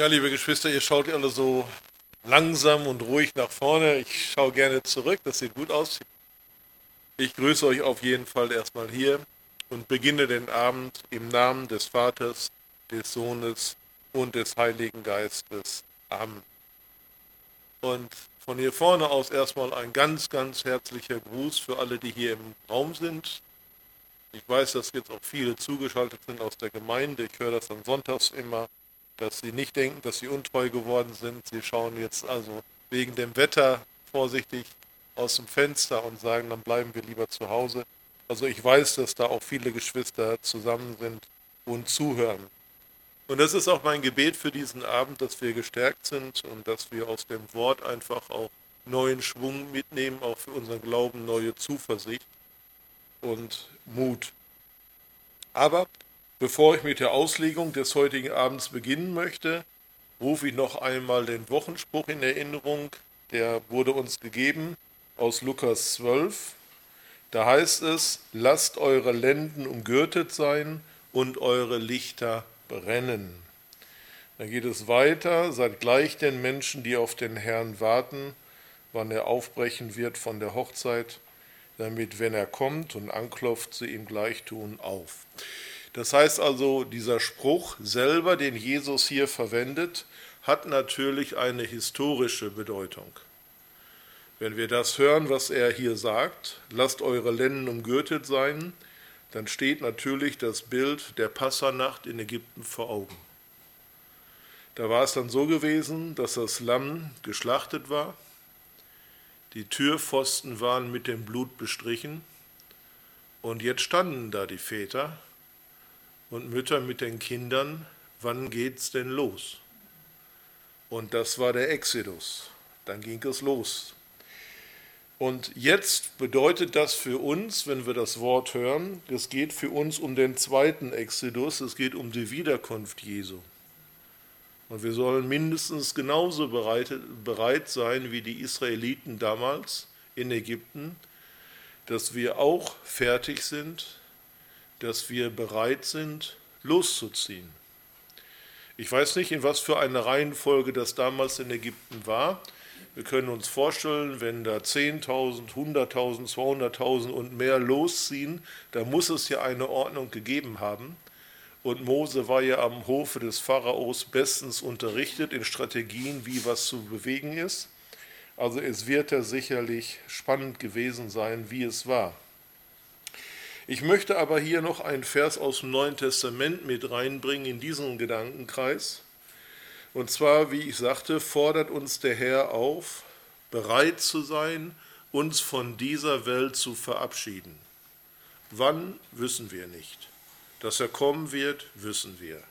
Ja, liebe Geschwister, ihr schaut alle so langsam und ruhig nach vorne. Ich schaue gerne zurück, das sieht gut aus. Ich grüße euch auf jeden Fall erstmal hier und beginne den Abend im Namen des Vaters, des Sohnes und des Heiligen Geistes. Amen. Und von hier vorne aus erstmal ein ganz, ganz herzlicher Gruß für alle, die hier im Raum sind. Ich weiß, dass jetzt auch viele zugeschaltet sind aus der Gemeinde. Ich höre das dann sonntags immer dass sie nicht denken, dass sie untreu geworden sind. Sie schauen jetzt also wegen dem Wetter vorsichtig aus dem Fenster und sagen, dann bleiben wir lieber zu Hause. Also ich weiß, dass da auch viele Geschwister zusammen sind und zuhören. Und das ist auch mein Gebet für diesen Abend, dass wir gestärkt sind und dass wir aus dem Wort einfach auch neuen Schwung mitnehmen, auch für unseren Glauben neue Zuversicht und Mut. Aber Bevor ich mit der Auslegung des heutigen Abends beginnen möchte, rufe ich noch einmal den Wochenspruch in Erinnerung. Der wurde uns gegeben aus Lukas 12. Da heißt es, lasst eure Lenden umgürtet sein und eure Lichter brennen. Dann geht es weiter, seid gleich den Menschen, die auf den Herrn warten, wann er aufbrechen wird von der Hochzeit, damit, wenn er kommt und anklopft, sie ihm gleich tun auf. Das heißt also, dieser Spruch selber, den Jesus hier verwendet, hat natürlich eine historische Bedeutung. Wenn wir das hören, was er hier sagt, lasst eure Lenden umgürtet sein, dann steht natürlich das Bild der Passanacht in Ägypten vor Augen. Da war es dann so gewesen, dass das Lamm geschlachtet war, die Türpfosten waren mit dem Blut bestrichen und jetzt standen da die Väter und Mütter mit den Kindern, wann geht's denn los? Und das war der Exodus. Dann ging es los. Und jetzt bedeutet das für uns, wenn wir das Wort hören, es geht für uns um den zweiten Exodus, es geht um die Wiederkunft Jesu. Und wir sollen mindestens genauso bereit, sein wie die Israeliten damals in Ägypten, dass wir auch fertig sind dass wir bereit sind, loszuziehen. Ich weiß nicht, in was für eine Reihenfolge das damals in Ägypten war. Wir können uns vorstellen, wenn da 10.000, 100.000, 200.000 und mehr losziehen, da muss es ja eine Ordnung gegeben haben. Und Mose war ja am Hofe des Pharaos bestens unterrichtet in Strategien, wie was zu bewegen ist. Also es wird ja sicherlich spannend gewesen sein, wie es war. Ich möchte aber hier noch einen Vers aus dem Neuen Testament mit reinbringen in diesen Gedankenkreis. Und zwar, wie ich sagte, fordert uns der Herr auf, bereit zu sein, uns von dieser Welt zu verabschieden. Wann, wissen wir nicht. Dass er kommen wird, wissen wir.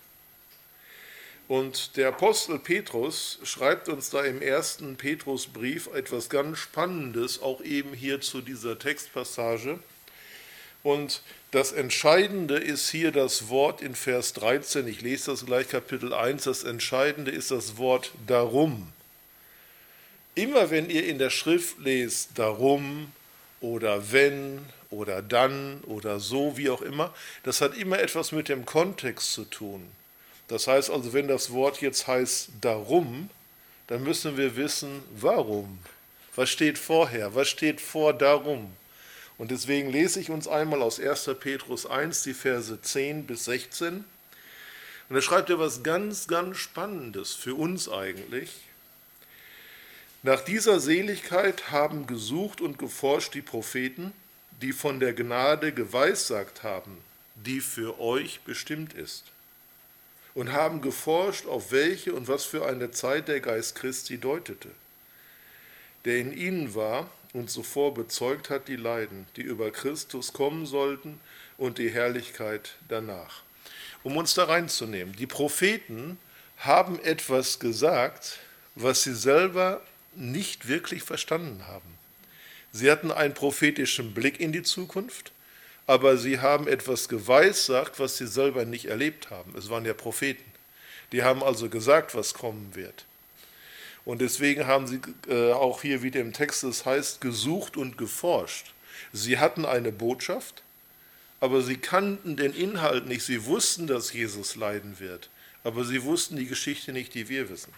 Und der Apostel Petrus schreibt uns da im ersten Petrusbrief etwas ganz Spannendes, auch eben hier zu dieser Textpassage. Und das Entscheidende ist hier das Wort in Vers 13. Ich lese das gleich Kapitel 1. Das Entscheidende ist das Wort darum. Immer wenn ihr in der Schrift lest darum oder wenn oder dann oder so, wie auch immer, das hat immer etwas mit dem Kontext zu tun. Das heißt also, wenn das Wort jetzt heißt darum, dann müssen wir wissen, warum. Was steht vorher? Was steht vor darum? Und deswegen lese ich uns einmal aus 1. Petrus 1 die Verse 10 bis 16. Und da schreibt er was ganz, ganz Spannendes für uns eigentlich. Nach dieser Seligkeit haben gesucht und geforscht die Propheten, die von der Gnade geweissagt haben, die für euch bestimmt ist. Und haben geforscht, auf welche und was für eine Zeit der Geist Christi deutete, der in ihnen war, und zuvor bezeugt hat die Leiden, die über Christus kommen sollten und die Herrlichkeit danach. Um uns da reinzunehmen, die Propheten haben etwas gesagt, was sie selber nicht wirklich verstanden haben. Sie hatten einen prophetischen Blick in die Zukunft, aber sie haben etwas geweissagt, was sie selber nicht erlebt haben. Es waren ja Propheten. Die haben also gesagt, was kommen wird. Und deswegen haben sie äh, auch hier, wie dem Text es heißt, gesucht und geforscht. Sie hatten eine Botschaft, aber sie kannten den Inhalt nicht. Sie wussten, dass Jesus leiden wird, aber sie wussten die Geschichte nicht, die wir wissen.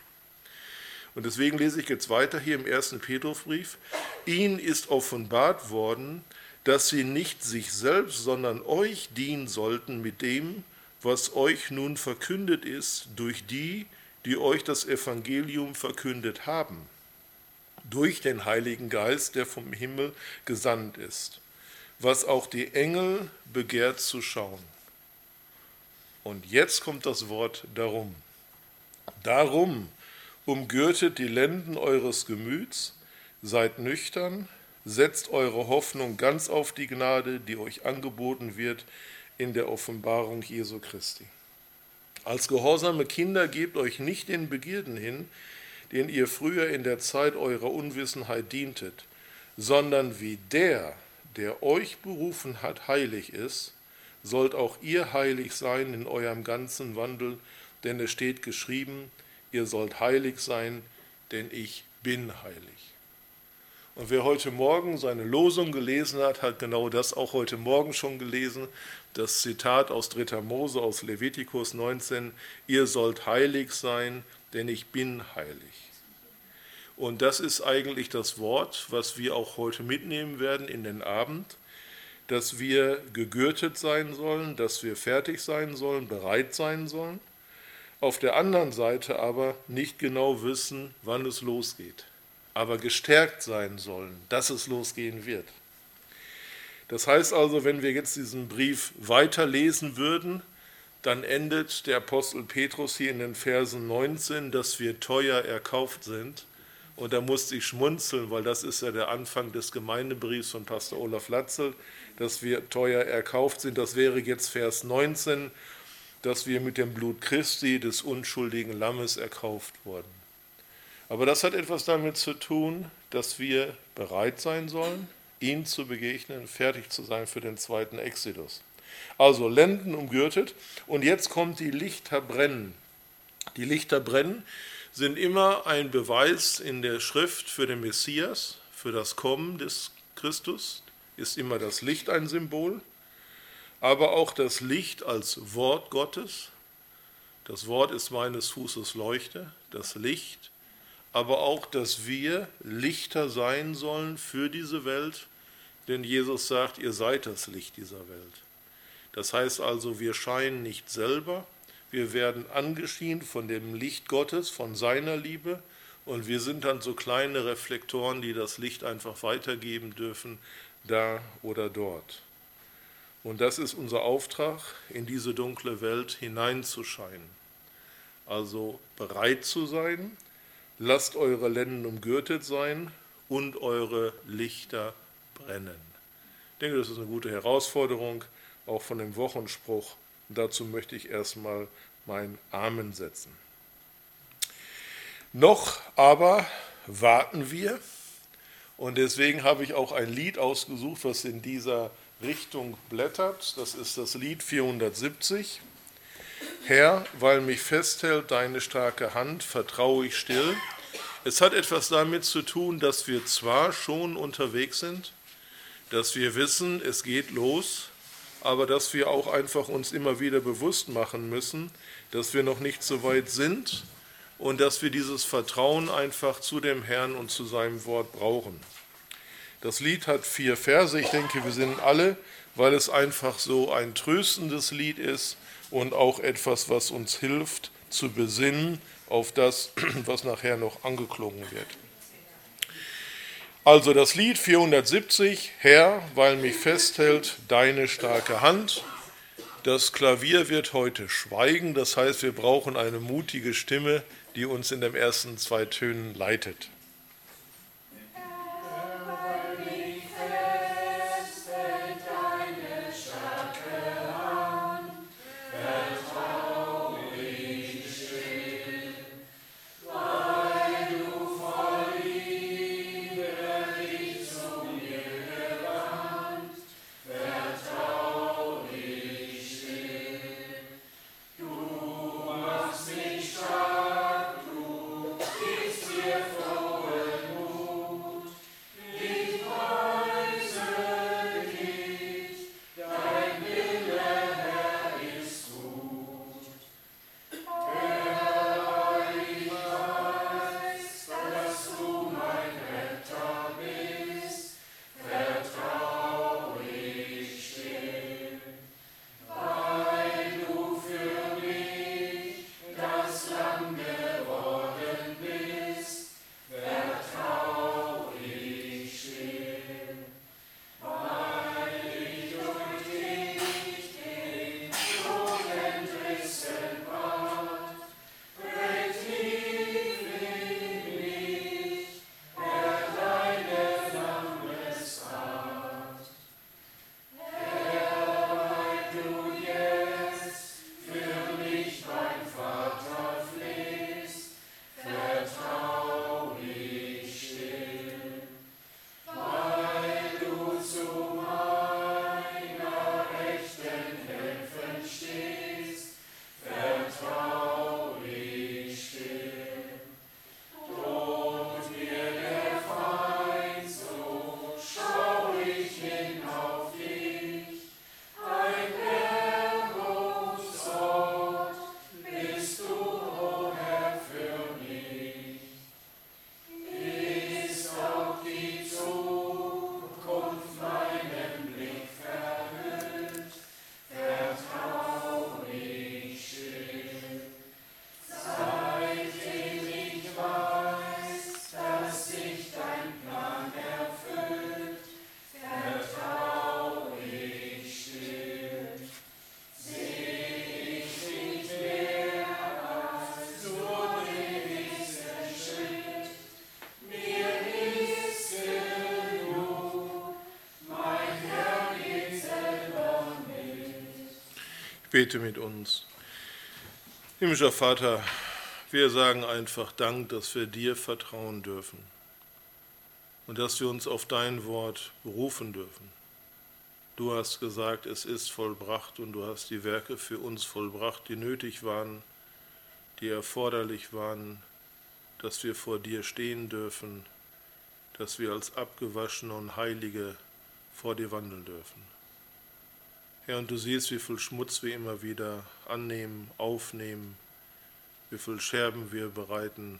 Und deswegen lese ich jetzt weiter hier im ersten Petrusbrief. Ihnen ist offenbart worden, dass sie nicht sich selbst, sondern euch dienen sollten mit dem, was euch nun verkündet ist, durch die, die euch das Evangelium verkündet haben, durch den Heiligen Geist, der vom Himmel gesandt ist, was auch die Engel begehrt zu schauen. Und jetzt kommt das Wort darum. Darum umgürtet die Lenden eures Gemüts, seid nüchtern, setzt eure Hoffnung ganz auf die Gnade, die euch angeboten wird in der Offenbarung Jesu Christi. Als gehorsame Kinder gebt euch nicht den Begierden hin, denen ihr früher in der Zeit eurer Unwissenheit dientet, sondern wie der, der euch berufen hat, heilig ist, sollt auch ihr heilig sein in eurem ganzen Wandel, denn es steht geschrieben, ihr sollt heilig sein, denn ich bin heilig. Und wer heute Morgen seine Losung gelesen hat, hat genau das auch heute Morgen schon gelesen. Das Zitat aus 3. Mose, aus Levitikus 19, ihr sollt heilig sein, denn ich bin heilig. Und das ist eigentlich das Wort, was wir auch heute mitnehmen werden in den Abend, dass wir gegürtet sein sollen, dass wir fertig sein sollen, bereit sein sollen. Auf der anderen Seite aber nicht genau wissen, wann es losgeht aber gestärkt sein sollen, dass es losgehen wird. Das heißt also, wenn wir jetzt diesen Brief weiterlesen würden, dann endet der Apostel Petrus hier in den Versen 19, dass wir teuer erkauft sind. Und da musste ich schmunzeln, weil das ist ja der Anfang des Gemeindebriefs von Pastor Olaf Latzel, dass wir teuer erkauft sind. Das wäre jetzt Vers 19, dass wir mit dem Blut Christi des unschuldigen Lammes erkauft wurden. Aber das hat etwas damit zu tun, dass wir bereit sein sollen, ihm zu begegnen, fertig zu sein für den zweiten Exodus. Also Lenden umgürtet und jetzt kommt die Lichter brennen. Die Lichter brennen sind immer ein Beweis in der Schrift für den Messias, für das Kommen des Christus, ist immer das Licht ein Symbol, aber auch das Licht als Wort Gottes. Das Wort ist meines Fußes Leuchte, das Licht aber auch, dass wir Lichter sein sollen für diese Welt, denn Jesus sagt, ihr seid das Licht dieser Welt. Das heißt also, wir scheinen nicht selber, wir werden angeschienen von dem Licht Gottes, von seiner Liebe und wir sind dann so kleine Reflektoren, die das Licht einfach weitergeben dürfen, da oder dort. Und das ist unser Auftrag, in diese dunkle Welt hineinzuscheinen. Also bereit zu sein, lasst eure Lenden umgürtet sein und eure Lichter brennen. Ich denke, das ist eine gute Herausforderung, auch von dem Wochenspruch. Und dazu möchte ich erstmal mein Amen setzen. Noch aber warten wir. Und deswegen habe ich auch ein Lied ausgesucht, was in dieser Richtung blättert. Das ist das Lied 470. Herr, weil mich festhält deine starke Hand, vertraue ich still. Es hat etwas damit zu tun, dass wir zwar schon unterwegs sind, dass wir wissen, es geht los, aber dass wir auch einfach uns immer wieder bewusst machen müssen, dass wir noch nicht so weit sind und dass wir dieses Vertrauen einfach zu dem Herrn und zu seinem Wort brauchen. Das Lied hat vier Verse, ich denke, wir sind alle, weil es einfach so ein tröstendes Lied ist und auch etwas, was uns hilft zu besinnen auf das, was nachher noch angeklungen wird. Also das Lied 470, Herr, weil mich festhält deine starke Hand. Das Klavier wird heute schweigen, das heißt, wir brauchen eine mutige Stimme, die uns in den ersten zwei Tönen leitet. Bete mit uns. Himmlischer Vater, wir sagen einfach Dank, dass wir dir vertrauen dürfen und dass wir uns auf dein Wort berufen dürfen. Du hast gesagt, es ist vollbracht und du hast die Werke für uns vollbracht, die nötig waren, die erforderlich waren, dass wir vor dir stehen dürfen, dass wir als abgewaschene und Heilige vor dir wandeln dürfen. Herr, und du siehst, wie viel Schmutz wir immer wieder annehmen, aufnehmen, wie viel Scherben wir bereiten.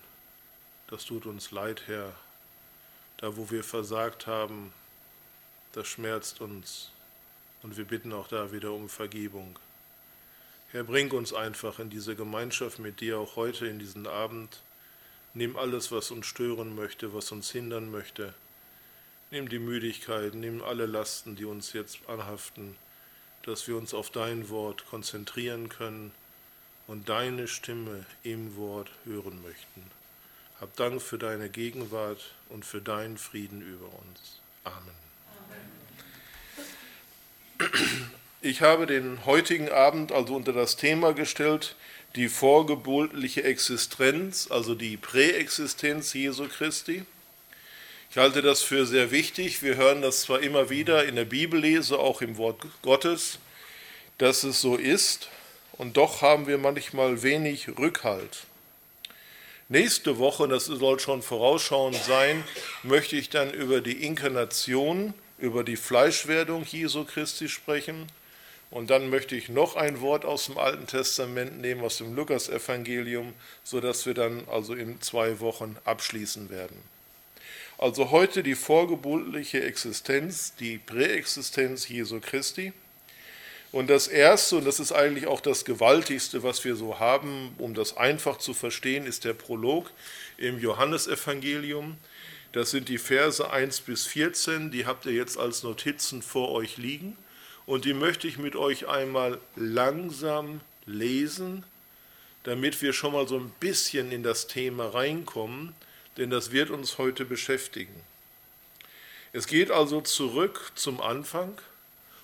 Das tut uns leid, Herr. Da, wo wir versagt haben, das schmerzt uns. Und wir bitten auch da wieder um Vergebung. Herr, bring uns einfach in diese Gemeinschaft mit dir auch heute in diesen Abend. Nimm alles, was uns stören möchte, was uns hindern möchte. Nimm die Müdigkeit, nimm alle Lasten, die uns jetzt anhaften dass wir uns auf dein Wort konzentrieren können und deine Stimme im Wort hören möchten. Hab Dank für deine Gegenwart und für deinen Frieden über uns. Amen. Ich habe den heutigen Abend also unter das Thema gestellt, die vorgeburtliche Existenz, also die Präexistenz Jesu Christi. Ich halte das für sehr wichtig. Wir hören das zwar immer wieder in der Bibellese, auch im Wort Gottes, dass es so ist, und doch haben wir manchmal wenig Rückhalt. Nächste Woche, das soll schon vorausschauend sein, möchte ich dann über die Inkarnation, über die Fleischwerdung Jesu Christi sprechen. Und dann möchte ich noch ein Wort aus dem Alten Testament nehmen, aus dem Lukasevangelium, sodass wir dann also in zwei Wochen abschließen werden. Also heute die vorgeburtliche Existenz, die Präexistenz Jesu Christi. Und das Erste, und das ist eigentlich auch das Gewaltigste, was wir so haben, um das einfach zu verstehen, ist der Prolog im Johannesevangelium. Das sind die Verse 1 bis 14, die habt ihr jetzt als Notizen vor euch liegen. Und die möchte ich mit euch einmal langsam lesen, damit wir schon mal so ein bisschen in das Thema reinkommen denn das wird uns heute beschäftigen. Es geht also zurück zum Anfang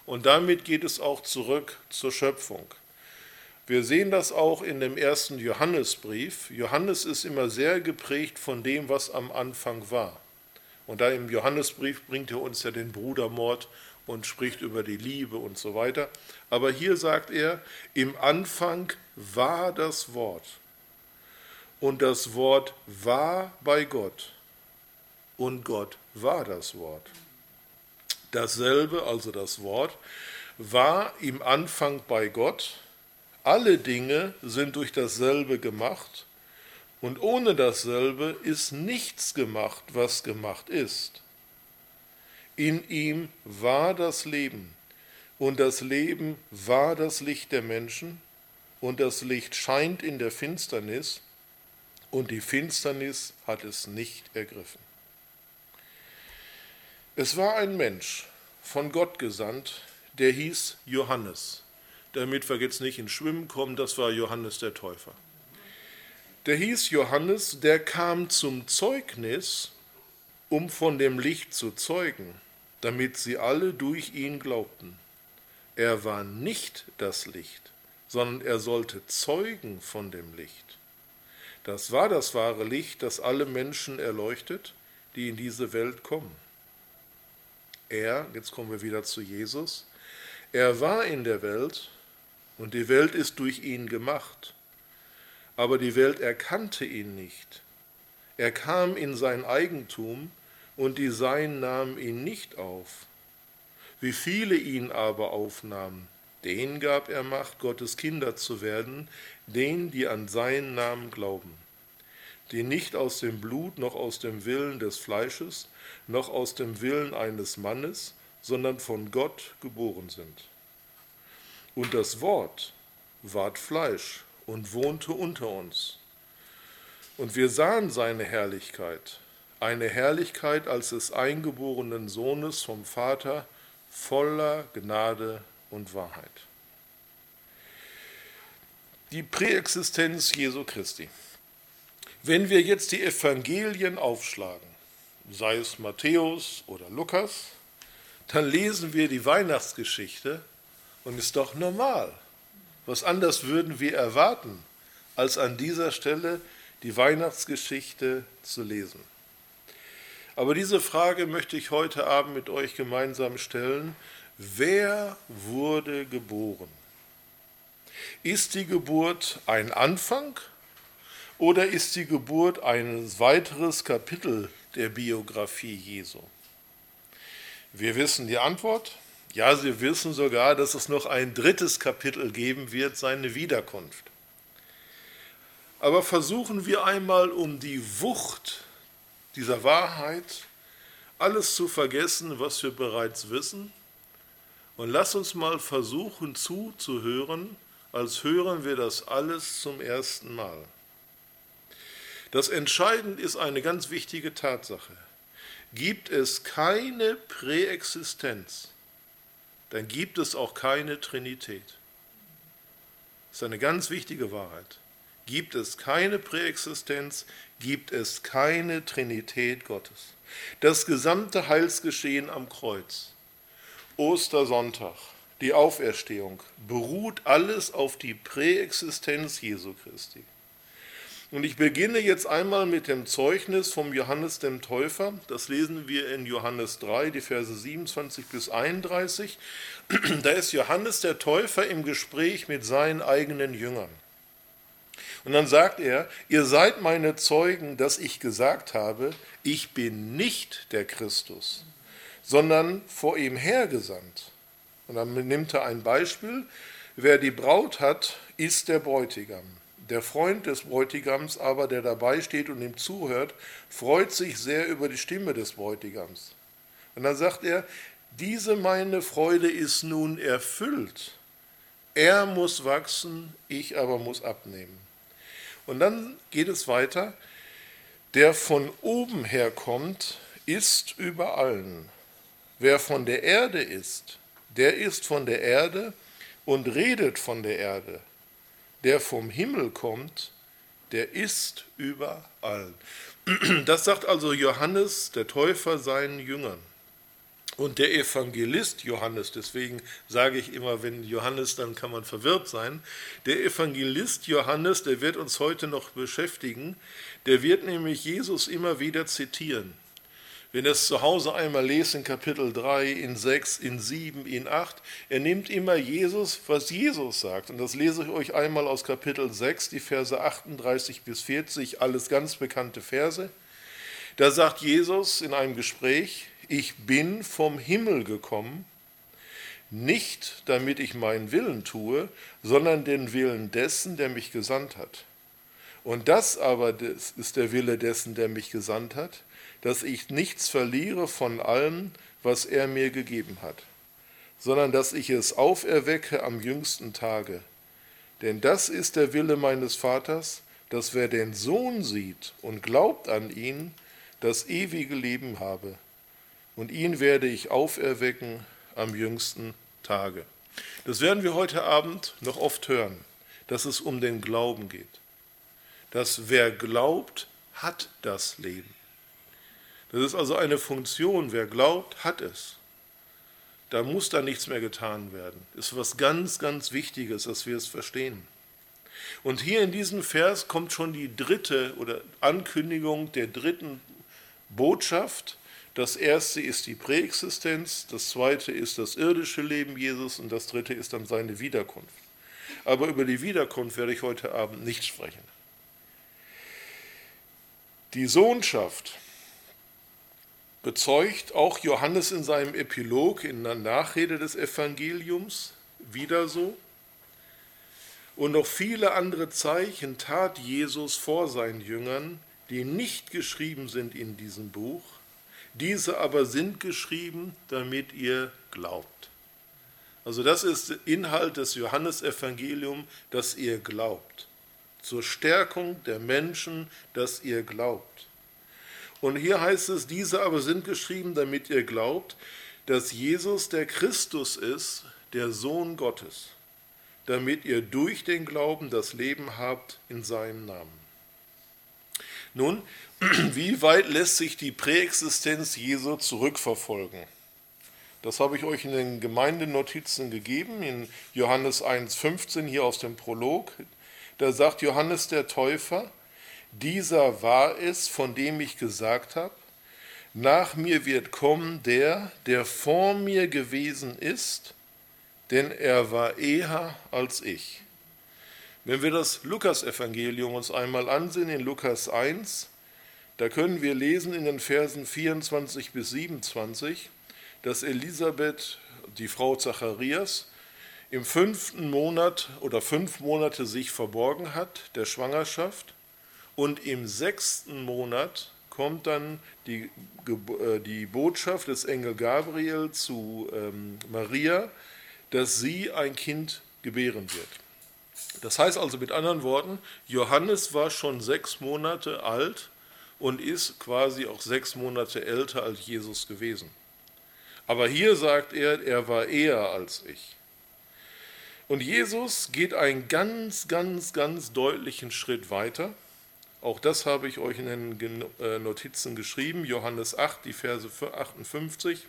und damit geht es auch zurück zur Schöpfung. Wir sehen das auch in dem ersten Johannesbrief. Johannes ist immer sehr geprägt von dem, was am Anfang war. Und da im Johannesbrief bringt er uns ja den Brudermord und spricht über die Liebe und so weiter. Aber hier sagt er, im Anfang war das Wort und das Wort war bei Gott und Gott war das Wort. Dasselbe, also das Wort, war im Anfang bei Gott. Alle Dinge sind durch dasselbe gemacht und ohne dasselbe ist nichts gemacht, was gemacht ist. In ihm war das Leben und das Leben war das Licht der Menschen und das Licht scheint in der Finsternis und die Finsternis hat es nicht ergriffen. Es war ein Mensch, von Gott gesandt, der hieß Johannes. Damit wir jetzt nicht ins Schwimmen kommen, das war Johannes der Täufer. Der hieß Johannes, der kam zum Zeugnis, um von dem Licht zu zeugen, damit sie alle durch ihn glaubten. Er war nicht das Licht, sondern er sollte zeugen von dem Licht. Das war das wahre Licht, das alle Menschen erleuchtet, die in diese Welt kommen. Er, jetzt kommen wir wieder zu Jesus, er war in der Welt und die Welt ist durch ihn gemacht, aber die Welt erkannte ihn nicht. Er kam in sein Eigentum und die Seinen nahmen ihn nicht auf. Wie viele ihn aber aufnahmen, den gab er Macht, Gottes Kinder zu werden, denen, die an seinen Namen glauben, die nicht aus dem Blut noch aus dem Willen des Fleisches, noch aus dem Willen eines Mannes, sondern von Gott geboren sind. Und das Wort ward Fleisch und wohnte unter uns. Und wir sahen seine Herrlichkeit, eine Herrlichkeit als des eingeborenen Sohnes vom Vater, voller Gnade und Wahrheit. Die Präexistenz Jesu Christi. Wenn wir jetzt die Evangelien aufschlagen, sei es Matthäus oder Lukas, dann lesen wir die Weihnachtsgeschichte und ist doch normal. Was anders würden wir erwarten, als an dieser Stelle die Weihnachtsgeschichte zu lesen? Aber diese Frage möchte ich heute Abend mit euch gemeinsam stellen. Wer wurde geboren? Ist die Geburt ein Anfang oder ist die Geburt ein weiteres Kapitel der Biografie Jesu? Wir wissen die Antwort. Ja, sie wissen sogar, dass es noch ein drittes Kapitel geben wird, seine Wiederkunft. Aber versuchen wir einmal um die Wucht dieser Wahrheit alles zu vergessen, was wir bereits wissen, und lass uns mal versuchen zuzuhören, als hören wir das alles zum ersten Mal. Das Entscheidende ist eine ganz wichtige Tatsache. Gibt es keine Präexistenz, dann gibt es auch keine Trinität. Das ist eine ganz wichtige Wahrheit. Gibt es keine Präexistenz, gibt es keine Trinität Gottes. Das gesamte Heilsgeschehen am Kreuz, Ostersonntag, die Auferstehung, beruht alles auf die Präexistenz Jesu Christi. Und ich beginne jetzt einmal mit dem Zeugnis vom Johannes dem Täufer. Das lesen wir in Johannes 3, die Verse 27 bis 31. Da ist Johannes der Täufer im Gespräch mit seinen eigenen Jüngern. Und dann sagt er, ihr seid meine Zeugen, dass ich gesagt habe, ich bin nicht der Christus, sondern vor ihm hergesandt. Und dann nimmt er ein Beispiel, wer die Braut hat, ist der Bräutigam. Der Freund des Bräutigams aber, der dabei steht und ihm zuhört, freut sich sehr über die Stimme des Bräutigams. Und dann sagt er, diese meine Freude ist nun erfüllt. Er muss wachsen, ich aber muss abnehmen. Und dann geht es weiter, der von oben herkommt, ist über allen. Wer von der Erde ist, der ist von der Erde und redet von der Erde der vom Himmel kommt, der ist überall. Das sagt also Johannes, der Täufer, seinen Jüngern. Und der Evangelist Johannes, deswegen sage ich immer, wenn Johannes, dann kann man verwirrt sein. Der Evangelist Johannes, der wird uns heute noch beschäftigen, der wird nämlich Jesus immer wieder zitieren. Wenn ihr es zu Hause einmal lest in Kapitel 3, in 6, in 7, in 8, er nimmt immer Jesus, was Jesus sagt. Und das lese ich euch einmal aus Kapitel 6, die Verse 38 bis 40, alles ganz bekannte Verse. Da sagt Jesus in einem Gespräch, ich bin vom Himmel gekommen, nicht damit ich meinen Willen tue, sondern den Willen dessen, der mich gesandt hat. Und das aber ist der Wille dessen, der mich gesandt hat, dass ich nichts verliere von allem, was er mir gegeben hat, sondern dass ich es auferwecke am jüngsten Tage. Denn das ist der Wille meines Vaters, dass wer den Sohn sieht und glaubt an ihn, das ewige Leben habe. Und ihn werde ich auferwecken am jüngsten Tage. Das werden wir heute Abend noch oft hören, dass es um den Glauben geht. Dass wer glaubt, hat das Leben. Das ist also eine Funktion. Wer glaubt, hat es. Da muss da nichts mehr getan werden. Ist was ganz, ganz Wichtiges, dass wir es verstehen. Und hier in diesem Vers kommt schon die dritte oder Ankündigung der dritten Botschaft. Das erste ist die Präexistenz, das zweite ist das irdische Leben Jesus und das dritte ist dann seine Wiederkunft. Aber über die Wiederkunft werde ich heute Abend nicht sprechen. Die Sohnschaft bezeugt auch Johannes in seinem Epilog, in der Nachrede des Evangeliums, wieder so. Und noch viele andere Zeichen tat Jesus vor seinen Jüngern, die nicht geschrieben sind in diesem Buch. Diese aber sind geschrieben, damit ihr glaubt. Also das ist Inhalt des Johannesevangeliums, dass ihr glaubt. Zur Stärkung der Menschen, dass ihr glaubt. Und hier heißt es, diese aber sind geschrieben, damit ihr glaubt, dass Jesus der Christus ist, der Sohn Gottes, damit ihr durch den Glauben das Leben habt in seinem Namen. Nun, wie weit lässt sich die Präexistenz Jesu zurückverfolgen? Das habe ich euch in den Gemeindenotizen gegeben, in Johannes 1,15 hier aus dem Prolog. Da sagt Johannes der Täufer, dieser war es, von dem ich gesagt habe, nach mir wird kommen der, der vor mir gewesen ist, denn er war eher als ich. Wenn wir das Lukasevangelium uns einmal ansehen in Lukas 1, da können wir lesen in den Versen 24 bis 27, dass Elisabeth, die Frau Zacharias, im fünften Monat oder fünf Monate sich verborgen hat der Schwangerschaft und im sechsten Monat kommt dann die, äh, die Botschaft des Engel Gabriel zu ähm, Maria, dass sie ein Kind gebären wird. Das heißt also mit anderen Worten, Johannes war schon sechs Monate alt und ist quasi auch sechs Monate älter als Jesus gewesen. Aber hier sagt er, er war eher als ich. Und Jesus geht einen ganz, ganz, ganz deutlichen Schritt weiter. Auch das habe ich euch in den äh, Notizen geschrieben, Johannes 8, die Verse 58.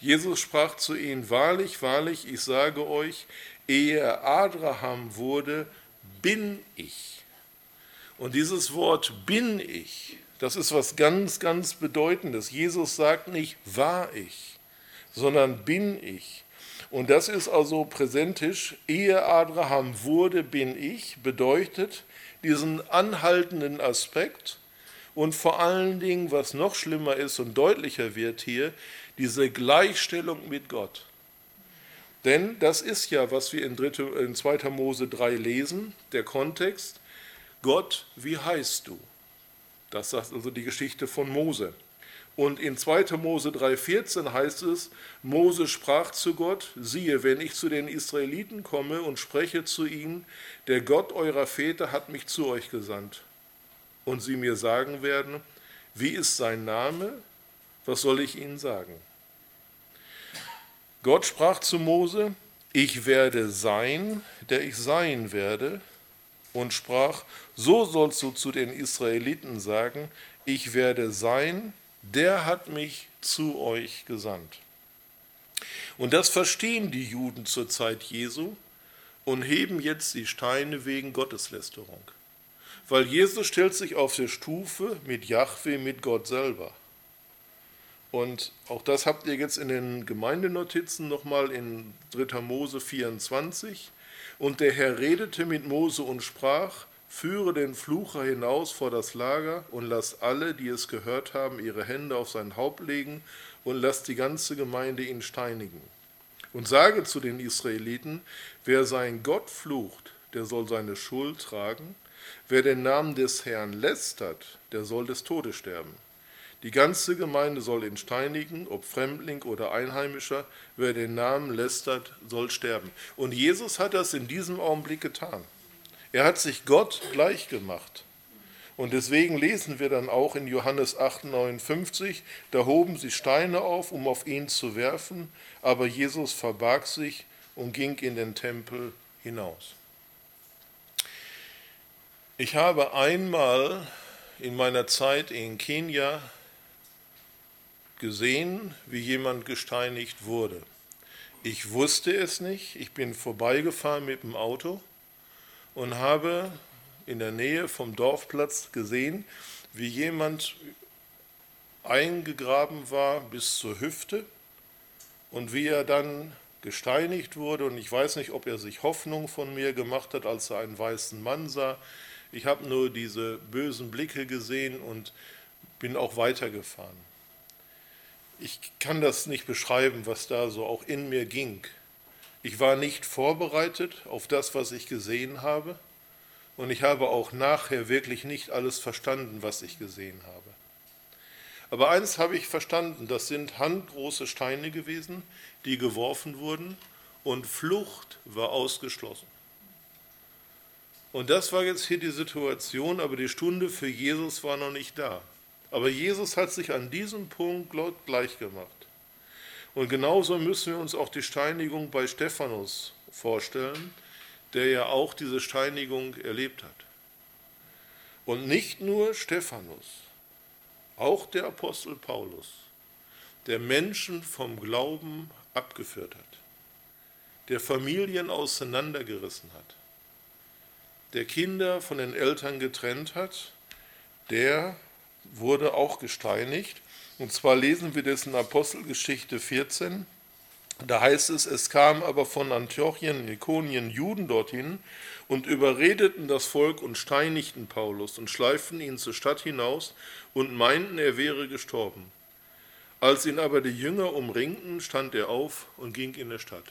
Jesus sprach zu ihnen, wahrlich, wahrlich, ich sage euch, ehe Abraham wurde, bin ich. Und dieses Wort bin ich, das ist was ganz, ganz Bedeutendes. Jesus sagt nicht, war ich, sondern bin ich. Und das ist also präsentisch, ehe Abraham wurde, bin ich, bedeutet diesen anhaltenden Aspekt und vor allen Dingen, was noch schlimmer ist und deutlicher wird hier, diese Gleichstellung mit Gott. Denn das ist ja, was wir in, 2. Mose 3 lesen, der Kontext. Gott, wie heißt du? Das sagt also die Geschichte von Mose. Und in 2. Mose 3,14 heißt es, Mose sprach zu Gott, siehe, wenn ich zu den Israeliten komme und spreche zu ihnen, der Gott eurer Väter hat mich zu euch gesandt. Und sie mir sagen werden, wie ist sein Name? Was soll ich ihnen sagen? Gott sprach zu Mose, ich werde sein, der ich sein werde, und sprach, so sollst du zu den Israeliten sagen, ich werde sein, der hat mich zu euch gesandt. Und das verstehen die Juden zur Zeit Jesu und heben jetzt die Steine wegen Gotteslästerung. Weil Jesus stellt sich auf der Stufe mit Jahwe, mit Gott selber. Und auch das habt ihr jetzt in den Gemeindenotizen nochmal in 3. Mose 24. Und der Herr redete mit Mose und sprach, Führe den Flucher hinaus vor das Lager und lass alle, die es gehört haben, ihre Hände auf sein Haupt legen und lass die ganze Gemeinde ihn steinigen. Und sage zu den Israeliten, wer seinen Gott flucht, der soll seine Schuld tragen, wer den Namen des Herrn lästert, der soll des Todes sterben. Die ganze Gemeinde soll ihn steinigen, ob Fremdling oder Einheimischer, wer den Namen lästert, soll sterben. Und Jesus hat das in diesem Augenblick getan. Er hat sich Gott gleich gemacht. Und deswegen lesen wir dann auch in Johannes 8, 59, da hoben sie Steine auf, um auf ihn zu werfen, aber Jesus verbarg sich und ging in den Tempel hinaus. Ich habe einmal in meiner Zeit in Kenia gesehen, wie jemand gesteinigt wurde. Ich wusste es nicht, ich bin vorbeigefahren mit dem Auto und habe in der Nähe vom Dorfplatz gesehen, wie jemand eingegraben war bis zur Hüfte und wie er dann gesteinigt wurde. Und ich weiß nicht, ob er sich Hoffnung von mir gemacht hat, als er einen weißen Mann sah. Ich habe nur diese bösen Blicke gesehen und bin auch weitergefahren. Ich kann das nicht beschreiben, was da so auch in mir ging. Ich war nicht vorbereitet auf das, was ich gesehen habe. Und ich habe auch nachher wirklich nicht alles verstanden, was ich gesehen habe. Aber eins habe ich verstanden, das sind handgroße Steine gewesen, die geworfen wurden und Flucht war ausgeschlossen. Und das war jetzt hier die Situation, aber die Stunde für Jesus war noch nicht da. Aber Jesus hat sich an diesem Punkt gleich gemacht. Und genauso müssen wir uns auch die Steinigung bei Stephanus vorstellen, der ja auch diese Steinigung erlebt hat. Und nicht nur Stephanus, auch der Apostel Paulus, der Menschen vom Glauben abgeführt hat, der Familien auseinandergerissen hat, der Kinder von den Eltern getrennt hat, der wurde auch gesteinigt. Und zwar lesen wir das in Apostelgeschichte 14. Da heißt es, es kam aber von Antiochien, Ikonien Juden dorthin und überredeten das Volk und steinigten Paulus und schleiften ihn zur Stadt hinaus und meinten, er wäre gestorben. Als ihn aber die Jünger umringten, stand er auf und ging in die Stadt.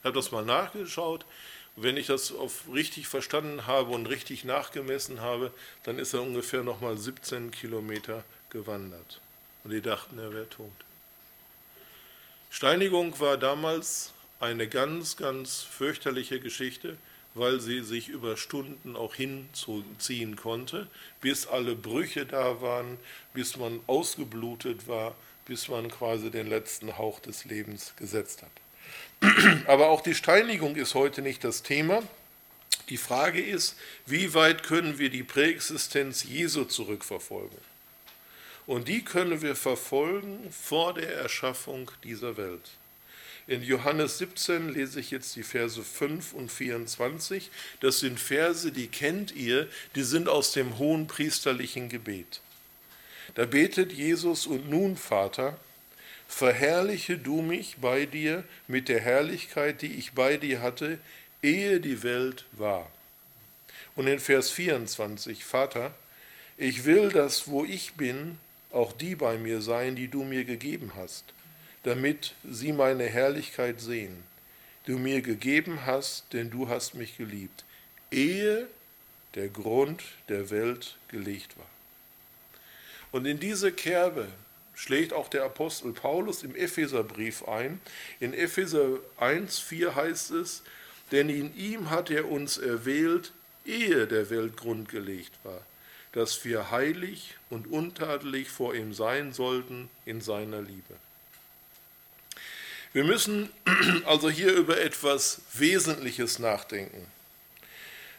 Ich habe das mal nachgeschaut. Wenn ich das auf richtig verstanden habe und richtig nachgemessen habe, dann ist er ungefähr nochmal 17 Kilometer gewandert. Und die dachten, er wäre tot. Steinigung war damals eine ganz, ganz fürchterliche Geschichte, weil sie sich über Stunden auch hinziehen konnte, bis alle Brüche da waren, bis man ausgeblutet war, bis man quasi den letzten Hauch des Lebens gesetzt hat. Aber auch die Steinigung ist heute nicht das Thema. Die Frage ist, wie weit können wir die Präexistenz Jesu zurückverfolgen? Und die können wir verfolgen vor der Erschaffung dieser Welt. In Johannes 17 lese ich jetzt die Verse 5 und 24. Das sind Verse, die kennt ihr, die sind aus dem hohen priesterlichen Gebet. Da betet Jesus und nun, Vater, verherrliche du mich bei dir mit der Herrlichkeit, die ich bei dir hatte, ehe die Welt war. Und in Vers 24, Vater, ich will, dass wo ich bin, auch die bei mir sein, die du mir gegeben hast, damit sie meine Herrlichkeit sehen, du mir gegeben hast, denn du hast mich geliebt, ehe der Grund der Welt gelegt war. Und in diese Kerbe schlägt auch der Apostel Paulus im Epheserbrief ein. In Epheser 1,4 heißt es, denn in ihm hat er uns erwählt, ehe der Welt Grund gelegt war dass wir heilig und untadelig vor ihm sein sollten in seiner Liebe. Wir müssen also hier über etwas Wesentliches nachdenken.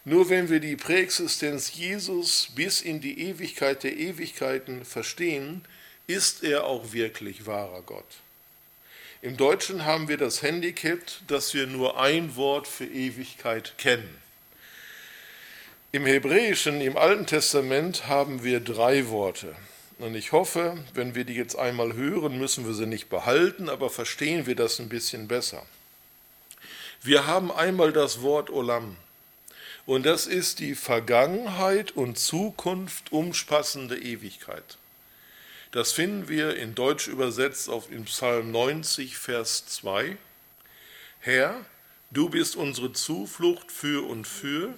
Nur wenn wir die Präexistenz Jesus bis in die Ewigkeit der Ewigkeiten verstehen, ist er auch wirklich wahrer Gott. Im Deutschen haben wir das Handicap, dass wir nur ein Wort für Ewigkeit kennen. Im Hebräischen, im Alten Testament haben wir drei Worte. Und ich hoffe, wenn wir die jetzt einmal hören, müssen wir sie nicht behalten, aber verstehen wir das ein bisschen besser. Wir haben einmal das Wort Olam. Und das ist die Vergangenheit und Zukunft umspassende Ewigkeit. Das finden wir in Deutsch übersetzt auf im Psalm 90, Vers 2. Herr, du bist unsere Zuflucht für und für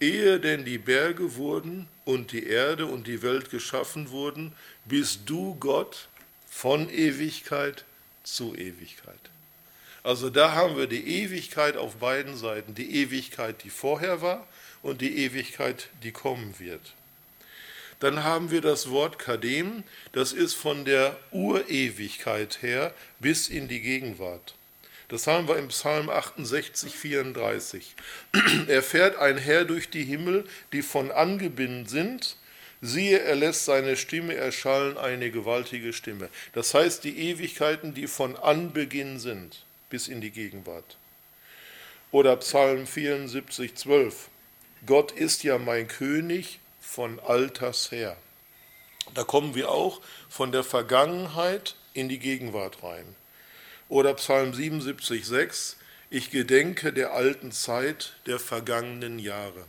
Ehe denn die Berge wurden und die Erde und die Welt geschaffen wurden, bist du Gott von Ewigkeit zu Ewigkeit. Also da haben wir die Ewigkeit auf beiden Seiten, die Ewigkeit, die vorher war und die Ewigkeit, die kommen wird. Dann haben wir das Wort Kadem, das ist von der Urewigkeit her bis in die Gegenwart. Das haben wir im Psalm 68, 34. Er fährt einher durch die Himmel, die von Angebinden sind. Siehe, er lässt seine Stimme erschallen, eine gewaltige Stimme. Das heißt, die Ewigkeiten, die von Anbeginn sind, bis in die Gegenwart. Oder Psalm 74, 12. Gott ist ja mein König von alters her. Da kommen wir auch von der Vergangenheit in die Gegenwart rein. Oder Psalm 77, 6, ich gedenke der alten Zeit der vergangenen Jahre.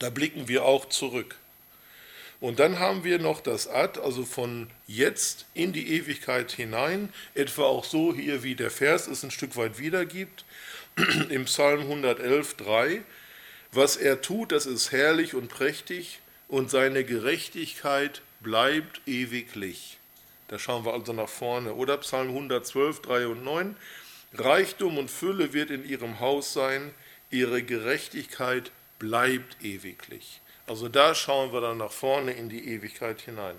Da blicken wir auch zurück. Und dann haben wir noch das Ad, also von jetzt in die Ewigkeit hinein, etwa auch so hier, wie der Vers es ein Stück weit wiedergibt, im Psalm 111, 3. Was er tut, das ist herrlich und prächtig und seine Gerechtigkeit bleibt ewiglich. Da schauen wir also nach vorne. Oder Psalm 112, 3 und 9. Reichtum und Fülle wird in ihrem Haus sein, ihre Gerechtigkeit bleibt ewiglich. Also da schauen wir dann nach vorne in die Ewigkeit hinein.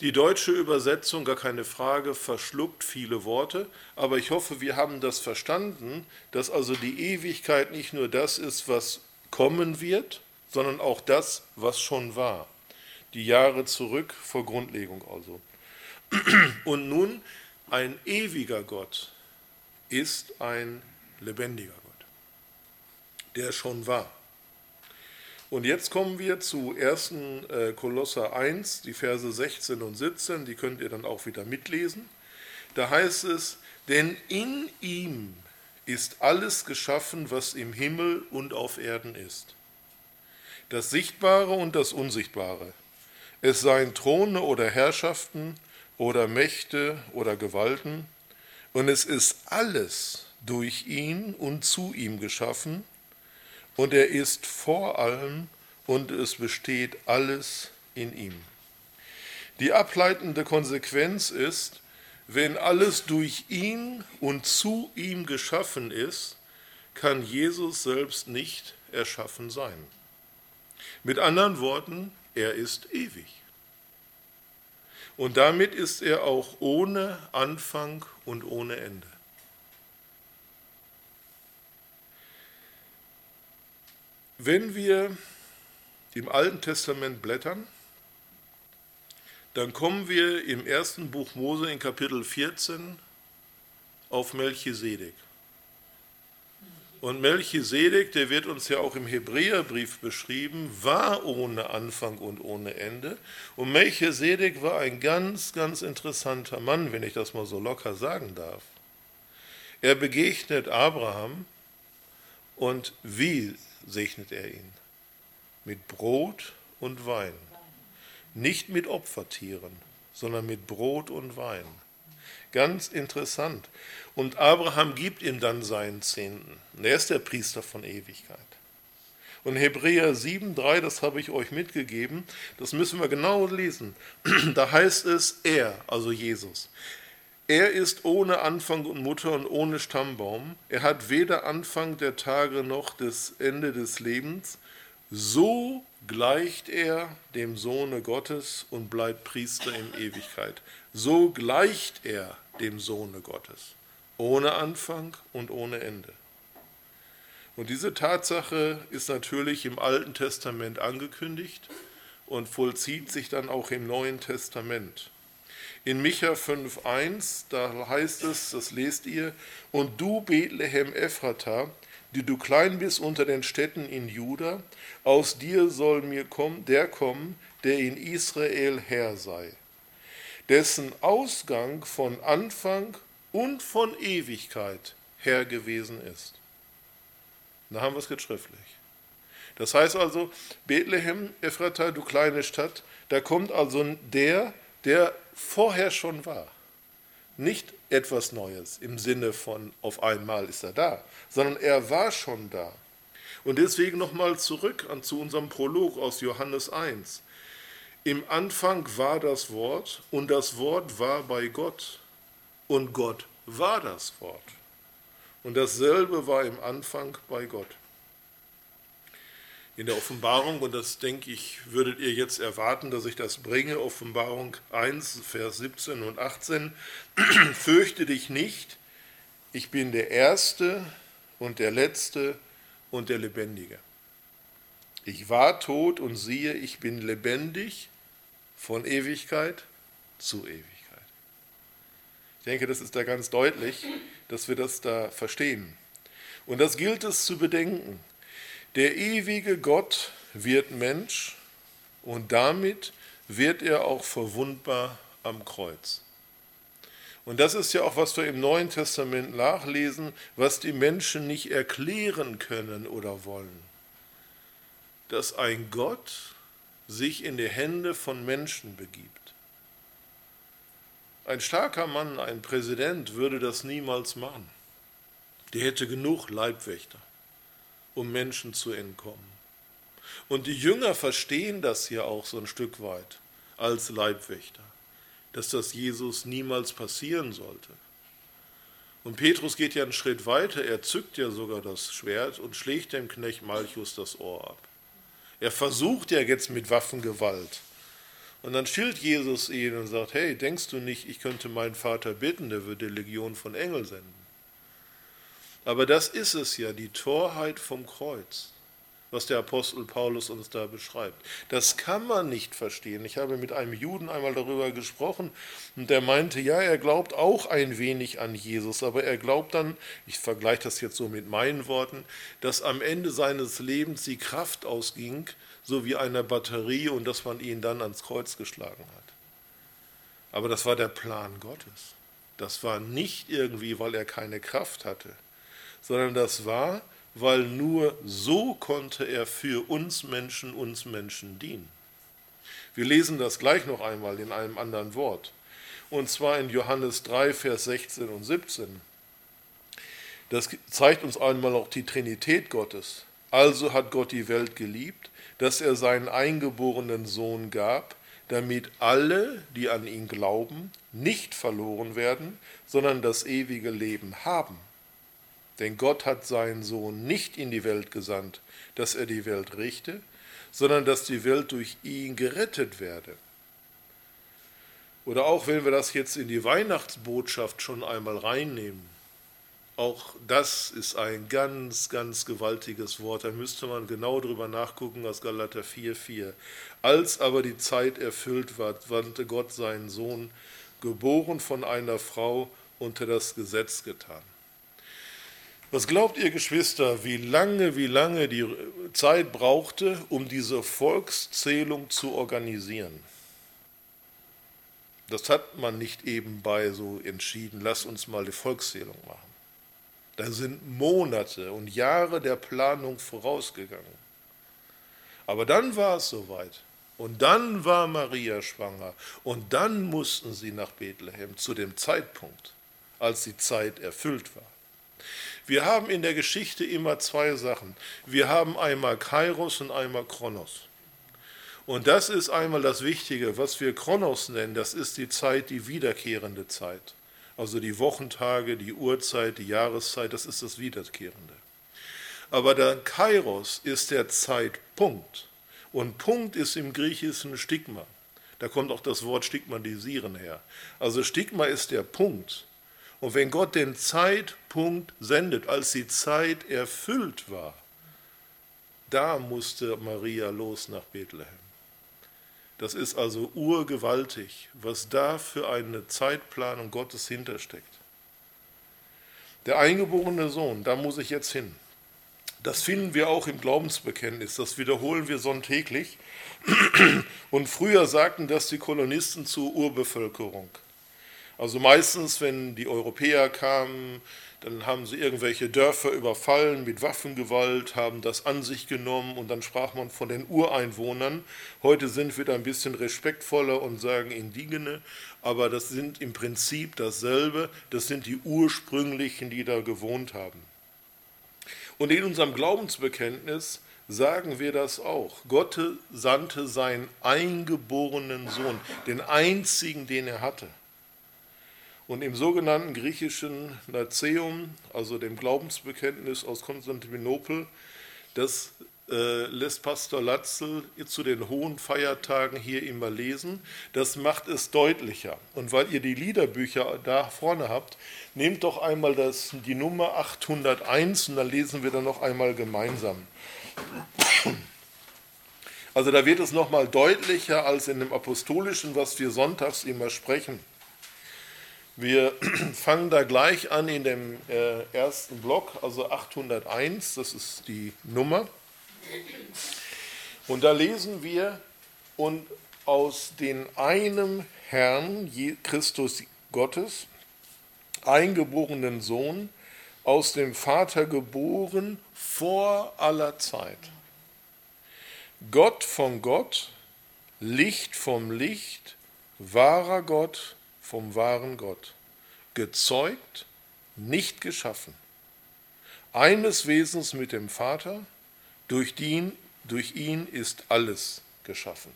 Die deutsche Übersetzung, gar keine Frage, verschluckt viele Worte, aber ich hoffe, wir haben das verstanden, dass also die Ewigkeit nicht nur das ist, was kommen wird, sondern auch das, was schon war. Die Jahre zurück vor Grundlegung also. Und nun ein ewiger Gott ist ein lebendiger Gott, der schon war. Und jetzt kommen wir zu 1. Äh, Kolosser 1, die Verse 16 und 17, die könnt ihr dann auch wieder mitlesen. Da heißt es, denn in ihm ist alles geschaffen, was im Himmel und auf Erden ist. Das Sichtbare und das Unsichtbare. Es seien Throne oder Herrschaften oder Mächte oder Gewalten. Und es ist alles durch ihn und zu ihm geschaffen. Und er ist vor allem und es besteht alles in ihm. Die ableitende Konsequenz ist, wenn alles durch ihn und zu ihm geschaffen ist, kann Jesus selbst nicht erschaffen sein. Mit anderen Worten, er ist ewig. Und damit ist er auch ohne Anfang und ohne Ende. Wenn wir im Alten Testament blättern, dann kommen wir im ersten Buch Mose in Kapitel 14 auf Melchisedek. Und Melchisedek, der wird uns ja auch im Hebräerbrief beschrieben, war ohne Anfang und ohne Ende. Und Melchisedek war ein ganz, ganz interessanter Mann, wenn ich das mal so locker sagen darf. Er begegnet Abraham und wie segnet er ihn? Mit Brot und Wein. Nicht mit Opfertieren, sondern mit Brot und Wein. Ganz interessant. Und Abraham gibt ihm dann seinen Zehnten. Und er ist der Priester von Ewigkeit. Und Hebräer 7,3, das habe ich euch mitgegeben, das müssen wir genau lesen. Da heißt es, er, also Jesus. Er ist ohne Anfang und Mutter und ohne Stammbaum. Er hat weder Anfang der Tage noch das Ende des Lebens. So gleicht er dem Sohne Gottes und bleibt Priester in Ewigkeit. So gleicht er dem Sohne Gottes, ohne Anfang und ohne Ende. Und diese Tatsache ist natürlich im Alten Testament angekündigt und vollzieht sich dann auch im Neuen Testament. In Micha 5,1, da heißt es, das lest ihr, und du Bethlehem Ephrata, die du klein bist unter den Städten in Juda, aus dir soll mir kommen, der kommen, der in Israel Herr sei, dessen Ausgang von Anfang und von Ewigkeit Herr gewesen ist. Da haben wir es jetzt schriftlich. Das heißt also, Bethlehem, Ephrata, du kleine Stadt, da kommt also der, der vorher schon war. Nicht etwas Neues im Sinne von auf einmal ist er da, sondern er war schon da. Und deswegen nochmal zurück an, zu unserem Prolog aus Johannes 1. Im Anfang war das Wort und das Wort war bei Gott und Gott war das Wort. Und dasselbe war im Anfang bei Gott in der Offenbarung, und das denke ich, würdet ihr jetzt erwarten, dass ich das bringe, Offenbarung 1, Vers 17 und 18, fürchte dich nicht, ich bin der Erste und der Letzte und der Lebendige. Ich war tot und siehe, ich bin lebendig von Ewigkeit zu Ewigkeit. Ich denke, das ist da ganz deutlich, dass wir das da verstehen. Und das gilt es zu bedenken. Der ewige Gott wird Mensch und damit wird er auch verwundbar am Kreuz. Und das ist ja auch, was wir im Neuen Testament nachlesen, was die Menschen nicht erklären können oder wollen. Dass ein Gott sich in die Hände von Menschen begibt. Ein starker Mann, ein Präsident würde das niemals machen. Der hätte genug Leibwächter um Menschen zu entkommen. Und die Jünger verstehen das hier auch so ein Stück weit als Leibwächter, dass das Jesus niemals passieren sollte. Und Petrus geht ja einen Schritt weiter, er zückt ja sogar das Schwert und schlägt dem Knecht Malchus das Ohr ab. Er versucht ja jetzt mit Waffengewalt. Und dann schilt Jesus ihn und sagt, hey, denkst du nicht, ich könnte meinen Vater bitten, der würde Legion von Engeln senden. Aber das ist es ja, die Torheit vom Kreuz. was der Apostel Paulus uns da beschreibt. Das kann man nicht verstehen. Ich habe mit einem Juden einmal darüber gesprochen und der meinte, ja, er glaubt auch ein wenig an Jesus, aber er glaubt dann, ich vergleiche das jetzt so mit meinen Worten, dass am Ende seines Lebens die Kraft ausging, so wie einer Batterie und dass man ihn dann ans Kreuz geschlagen hat. Aber das war der Plan Gottes. Das war nicht irgendwie, weil er keine Kraft hatte, sondern das war, weil nur so konnte er für uns Menschen, uns Menschen dienen. Wir lesen das gleich noch einmal in einem anderen Wort. Und zwar in Johannes 3, Vers 16 und 17. Das zeigt uns einmal auch die Trinität Gottes. Also hat Gott die Welt geliebt, dass er seinen eingeborenen Sohn gab, damit alle, die an ihn glauben, nicht verloren werden, sondern das ewige Leben haben. Denn Gott hat seinen Sohn nicht in die Welt gesandt, dass er die Welt richte, sondern dass die Welt durch ihn gerettet werde. Oder auch wenn wir das jetzt in die Weihnachtsbotschaft schon einmal reinnehmen, auch das ist ein ganz, ganz gewaltiges Wort. Da müsste man genau drüber nachgucken aus Galater 4,4. Als aber die Zeit erfüllt war, wandte Gott seinen Sohn, geboren von einer Frau, unter das Gesetz getan. Was glaubt ihr, Geschwister, wie lange, wie lange die Zeit brauchte, um diese Volkszählung zu organisieren? Das hat man nicht ebenbei so entschieden, lass uns mal die Volkszählung machen. Da sind Monate und Jahre der Planung vorausgegangen. Aber dann war es soweit. Und dann war Maria schwanger. Und dann mussten sie nach Bethlehem zu dem Zeitpunkt, als die Zeit erfüllt war. Wir haben in der Geschichte immer zwei Sachen. Wir haben einmal Kairos und einmal Kronos. Und das ist einmal das Wichtige, was wir Kronos nennen, das ist die Zeit, die wiederkehrende Zeit. Also die Wochentage, die Uhrzeit, die Jahreszeit, das ist das Wiederkehrende. Aber der Kairos ist der Zeitpunkt. Und Punkt ist im Griechischen Stigma. Da kommt auch das Wort stigmatisieren her. Also Stigma ist der Punkt. Und wenn Gott den Zeitpunkt sendet, als die Zeit erfüllt war, da musste Maria los nach Bethlehem. Das ist also urgewaltig, was da für eine Zeitplanung Gottes hintersteckt. Der eingeborene Sohn, da muss ich jetzt hin. Das finden wir auch im Glaubensbekenntnis, das wiederholen wir sonntäglich. Und früher sagten das die Kolonisten zur Urbevölkerung. Also meistens, wenn die Europäer kamen, dann haben sie irgendwelche Dörfer überfallen mit Waffengewalt, haben das an sich genommen und dann sprach man von den Ureinwohnern. Heute sind wir da ein bisschen respektvoller und sagen Indigene, aber das sind im Prinzip dasselbe. Das sind die ursprünglichen, die da gewohnt haben. Und in unserem Glaubensbekenntnis sagen wir das auch. Gott sandte seinen eingeborenen Sohn, den einzigen, den er hatte. Und im sogenannten griechischen Nazeum, also dem Glaubensbekenntnis aus Konstantinopel, das äh, lässt Pastor Latzel zu den hohen Feiertagen hier immer lesen. Das macht es deutlicher. Und weil ihr die Liederbücher da vorne habt, nehmt doch einmal das, die Nummer 801 und dann lesen wir dann noch einmal gemeinsam. Also da wird es nochmal deutlicher als in dem Apostolischen, was wir sonntags immer sprechen. Wir fangen da gleich an in dem äh, ersten Block, also 801, das ist die Nummer. Und da lesen wir, und aus den einem Herrn, Christus Gottes, eingeborenen Sohn, aus dem Vater geboren vor aller Zeit. Gott von Gott, Licht vom Licht, wahrer Gott, vom wahren Gott, gezeugt, nicht geschaffen, eines Wesens mit dem Vater, durch ihn, durch ihn ist alles geschaffen.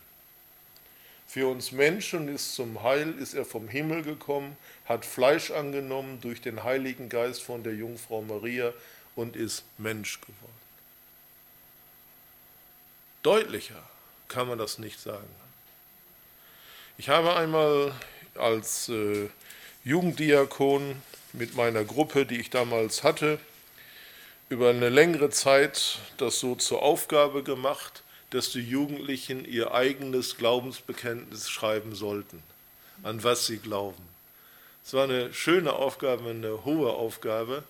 Für uns Menschen ist zum Heil, ist er vom Himmel gekommen, hat Fleisch angenommen durch den Heiligen Geist von der Jungfrau Maria und ist Mensch geworden. Deutlicher kann man das nicht sagen. Ich habe einmal als äh, Jugenddiakon mit meiner Gruppe, die ich damals hatte, über eine längere Zeit das so zur Aufgabe gemacht, dass die Jugendlichen ihr eigenes Glaubensbekenntnis schreiben sollten, an was sie glauben. Es war eine schöne Aufgabe, eine hohe Aufgabe,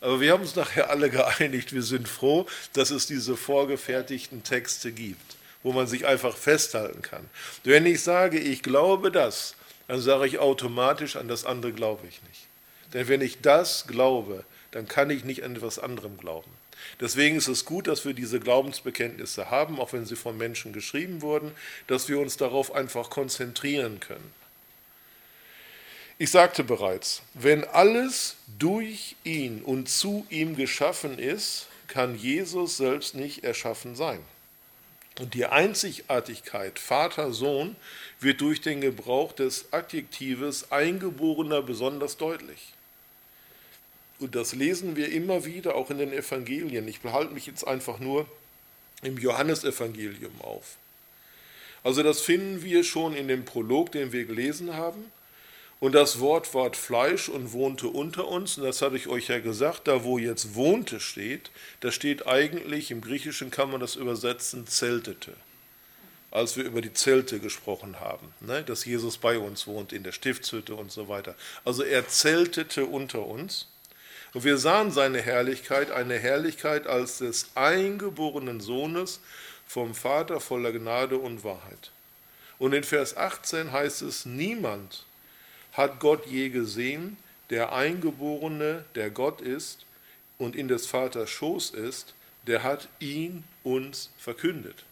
aber wir haben uns nachher alle geeinigt, wir sind froh, dass es diese vorgefertigten Texte gibt, wo man sich einfach festhalten kann. Wenn ich sage, ich glaube das, dann sage ich automatisch, an das andere glaube ich nicht. Denn wenn ich das glaube, dann kann ich nicht an etwas anderem glauben. Deswegen ist es gut, dass wir diese Glaubensbekenntnisse haben, auch wenn sie von Menschen geschrieben wurden, dass wir uns darauf einfach konzentrieren können. Ich sagte bereits, wenn alles durch ihn und zu ihm geschaffen ist, kann Jesus selbst nicht erschaffen sein. Und die Einzigartigkeit Vater-Sohn wird durch den Gebrauch des Adjektives Eingeborener besonders deutlich. Und das lesen wir immer wieder auch in den Evangelien. Ich behalte mich jetzt einfach nur im Johannesevangelium auf. Also das finden wir schon in dem Prolog, den wir gelesen haben. Und das Wort ward Fleisch und wohnte unter uns. Und das hatte ich euch ja gesagt, da wo jetzt wohnte steht, da steht eigentlich, im Griechischen kann man das übersetzen, zeltete. Als wir über die Zelte gesprochen haben, ne, dass Jesus bei uns wohnt, in der Stiftshütte und so weiter. Also er zeltete unter uns. Und wir sahen seine Herrlichkeit, eine Herrlichkeit als des eingeborenen Sohnes vom Vater voller Gnade und Wahrheit. Und in Vers 18 heißt es, niemand hat Gott je gesehen, der Eingeborene, der Gott ist und in des Vaters Schoß ist, der hat ihn uns verkündet.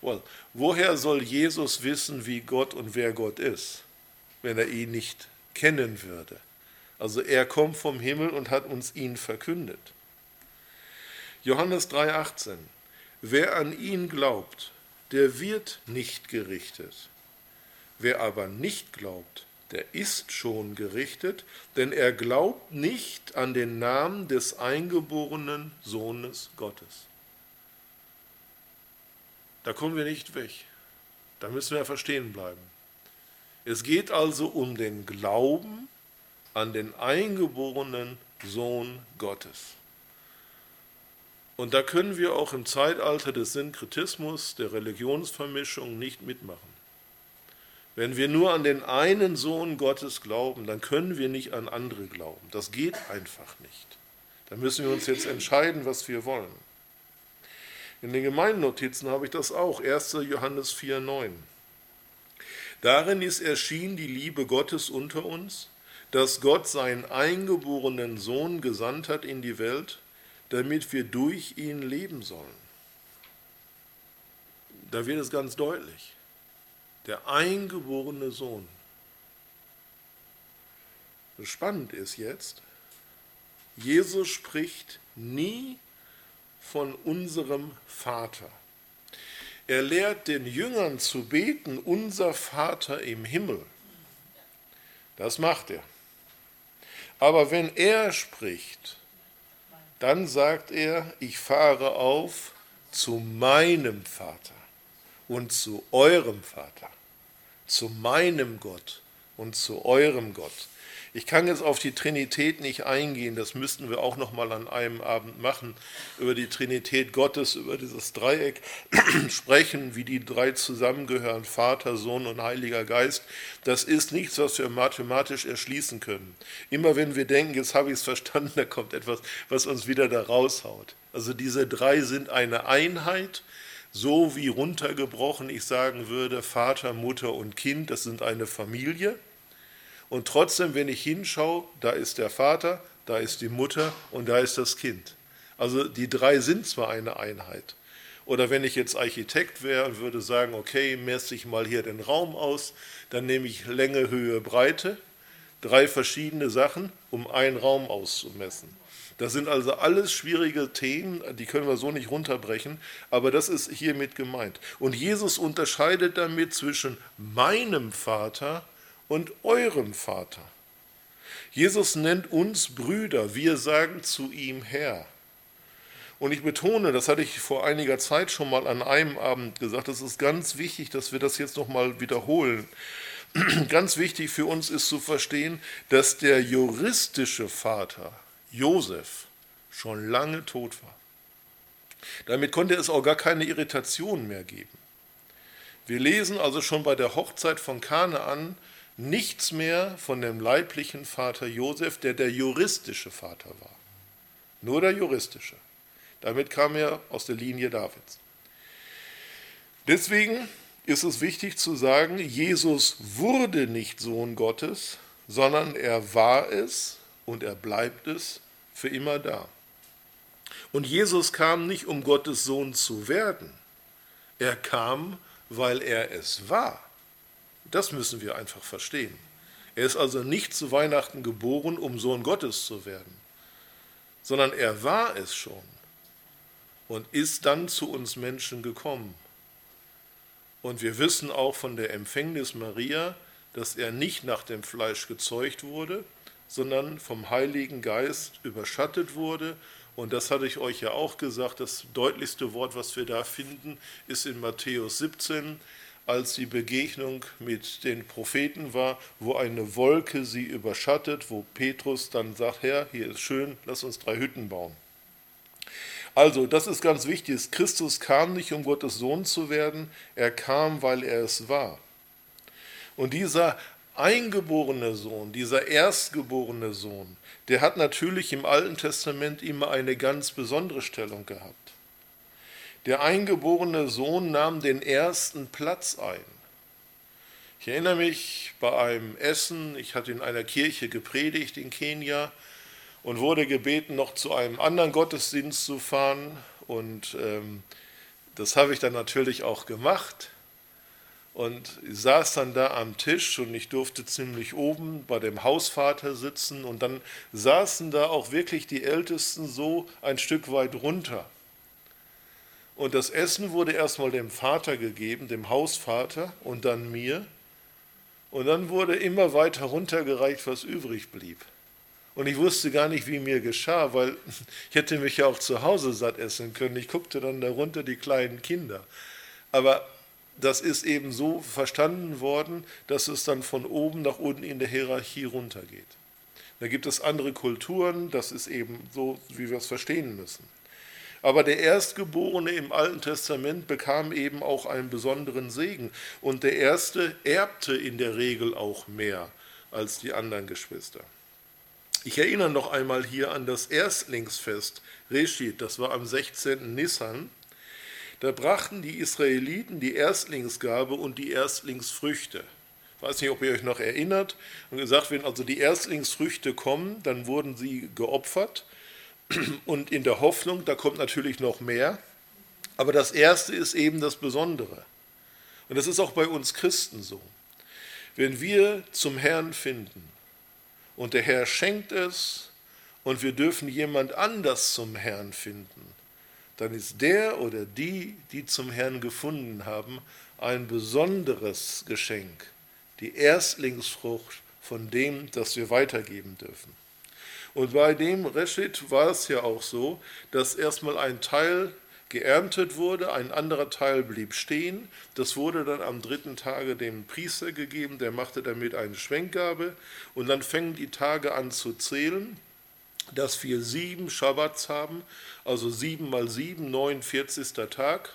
Well, woher soll Jesus wissen, wie Gott und wer Gott ist, wenn er ihn nicht kennen würde? Also er kommt vom Himmel und hat uns ihn verkündet. Johannes 3:18. Wer an ihn glaubt, der wird nicht gerichtet. Wer aber nicht glaubt, der ist schon gerichtet, denn er glaubt nicht an den Namen des eingeborenen Sohnes Gottes. Da kommen wir nicht weg. Da müssen wir verstehen bleiben. Es geht also um den Glauben an den eingeborenen Sohn Gottes. Und da können wir auch im Zeitalter des Synkretismus, der Religionsvermischung nicht mitmachen. Wenn wir nur an den einen Sohn Gottes glauben, dann können wir nicht an andere glauben. Das geht einfach nicht. Da müssen wir uns jetzt entscheiden, was wir wollen. In den Gemeinnotizen habe ich das auch. 1. Johannes 4,9. Darin ist erschienen die Liebe Gottes unter uns, dass Gott seinen eingeborenen Sohn gesandt hat in die Welt, damit wir durch ihn leben sollen. Da wird es ganz deutlich. Der eingeborene Sohn. Spannend ist jetzt, Jesus spricht nie von unserem Vater. Er lehrt den Jüngern zu beten, unser Vater im Himmel. Das macht er. Aber wenn er spricht, dann sagt er, ich fahre auf zu meinem Vater und zu eurem Vater, zu meinem Gott und zu eurem Gott. Ich kann jetzt auf die Trinität nicht eingehen, das müssten wir auch noch mal an einem Abend machen, über die Trinität Gottes, über dieses Dreieck sprechen, wie die drei zusammengehören, Vater, Sohn und Heiliger Geist. Das ist nichts, was wir mathematisch erschließen können. Immer wenn wir denken, jetzt habe ich es verstanden, da kommt etwas, was uns wieder da raushaut. Also diese drei sind eine Einheit, so wie runtergebrochen ich sagen würde, Vater, Mutter und Kind, das sind eine Familie. Und trotzdem, wenn ich hinschaue, da ist der Vater, da ist die Mutter und da ist das Kind. Also die drei sind zwar eine Einheit. Oder wenn ich jetzt Architekt wäre und würde sagen, okay, messe ich mal hier den Raum aus, dann nehme ich Länge, Höhe, Breite, drei verschiedene Sachen, um einen Raum auszumessen. Das sind also alles schwierige Themen, die können wir so nicht runterbrechen, aber das ist hiermit gemeint. Und Jesus unterscheidet damit zwischen meinem Vater und eurem Vater. Jesus nennt uns Brüder, wir sagen zu ihm Herr. Und ich betone, das hatte ich vor einiger Zeit schon mal an einem Abend gesagt, es ist ganz wichtig, dass wir das jetzt nochmal wiederholen. Ganz wichtig für uns ist zu verstehen, dass der juristische Vater, Josef, schon lange tot war. Damit konnte es auch gar keine Irritation mehr geben. Wir lesen also schon bei der Hochzeit von Kanaan nichts mehr von dem leiblichen Vater Josef, der der juristische Vater war. Nur der juristische. Damit kam er aus der Linie Davids. Deswegen ist es wichtig zu sagen, Jesus wurde nicht Sohn Gottes, sondern er war es und er bleibt es für immer da. Und Jesus kam nicht, um Gottes Sohn zu werden. Er kam, weil er es war. Das müssen wir einfach verstehen. Er ist also nicht zu Weihnachten geboren, um Sohn Gottes zu werden, sondern er war es schon und ist dann zu uns Menschen gekommen. Und wir wissen auch von der Empfängnis Maria, dass er nicht nach dem Fleisch gezeugt wurde, sondern vom Heiligen Geist überschattet wurde. Und das hatte ich euch ja auch gesagt, das deutlichste Wort, was wir da finden, ist in Matthäus 17, als die Begegnung mit den Propheten war, wo eine Wolke sie überschattet, wo Petrus dann sagt, Herr, hier ist schön, lass uns drei Hütten bauen. Also, das ist ganz wichtig. Christus kam nicht, um Gottes Sohn zu werden, er kam, weil er es war. Und dieser eingeborene Sohn, dieser erstgeborene Sohn, der hat natürlich im Alten Testament immer eine ganz besondere Stellung gehabt. Der eingeborene Sohn nahm den ersten Platz ein. Ich erinnere mich bei einem Essen, ich hatte in einer Kirche gepredigt in Kenia und wurde gebeten, noch zu einem anderen Gottesdienst zu fahren. Und ähm, das habe ich dann natürlich auch gemacht. Und saß dann da am Tisch und ich durfte ziemlich oben bei dem Hausvater sitzen. Und dann saßen da auch wirklich die Ältesten so ein Stück weit runter. Und das Essen wurde erstmal dem Vater gegeben, dem Hausvater und dann mir. Und dann wurde immer weiter runtergereicht, was übrig blieb. Und ich wusste gar nicht, wie mir geschah, weil ich hätte mich ja auch zu Hause satt essen können. Ich guckte dann darunter die kleinen Kinder. Aber das ist eben so verstanden worden, dass es dann von oben nach unten in der Hierarchie runtergeht. Da gibt es andere Kulturen, das ist eben so, wie wir es verstehen müssen. Aber der Erstgeborene im Alten Testament bekam eben auch einen besonderen Segen. Und der Erste erbte in der Regel auch mehr als die anderen Geschwister. Ich erinnere noch einmal hier an das Erstlingsfest Reshit, das war am 16. Nissan. Da brachten die Israeliten die Erstlingsgabe und die Erstlingsfrüchte. Ich weiß nicht, ob ihr euch noch erinnert. Und gesagt, wenn also die Erstlingsfrüchte kommen, dann wurden sie geopfert und in der Hoffnung, da kommt natürlich noch mehr. Aber das Erste ist eben das Besondere. Und das ist auch bei uns Christen so. Wenn wir zum Herrn finden und der Herr schenkt es und wir dürfen jemand anders zum Herrn finden, dann ist der oder die, die zum Herrn gefunden haben, ein besonderes Geschenk, die Erstlingsfrucht von dem, das wir weitergeben dürfen. Und bei dem Reshit war es ja auch so, dass erstmal ein Teil geerntet wurde, ein anderer Teil blieb stehen. Das wurde dann am dritten Tage dem Priester gegeben, der machte damit eine Schwenkgabe. Und dann fängen die Tage an zu zählen, dass wir sieben Schabbats haben, also sieben mal sieben, 49. Tag.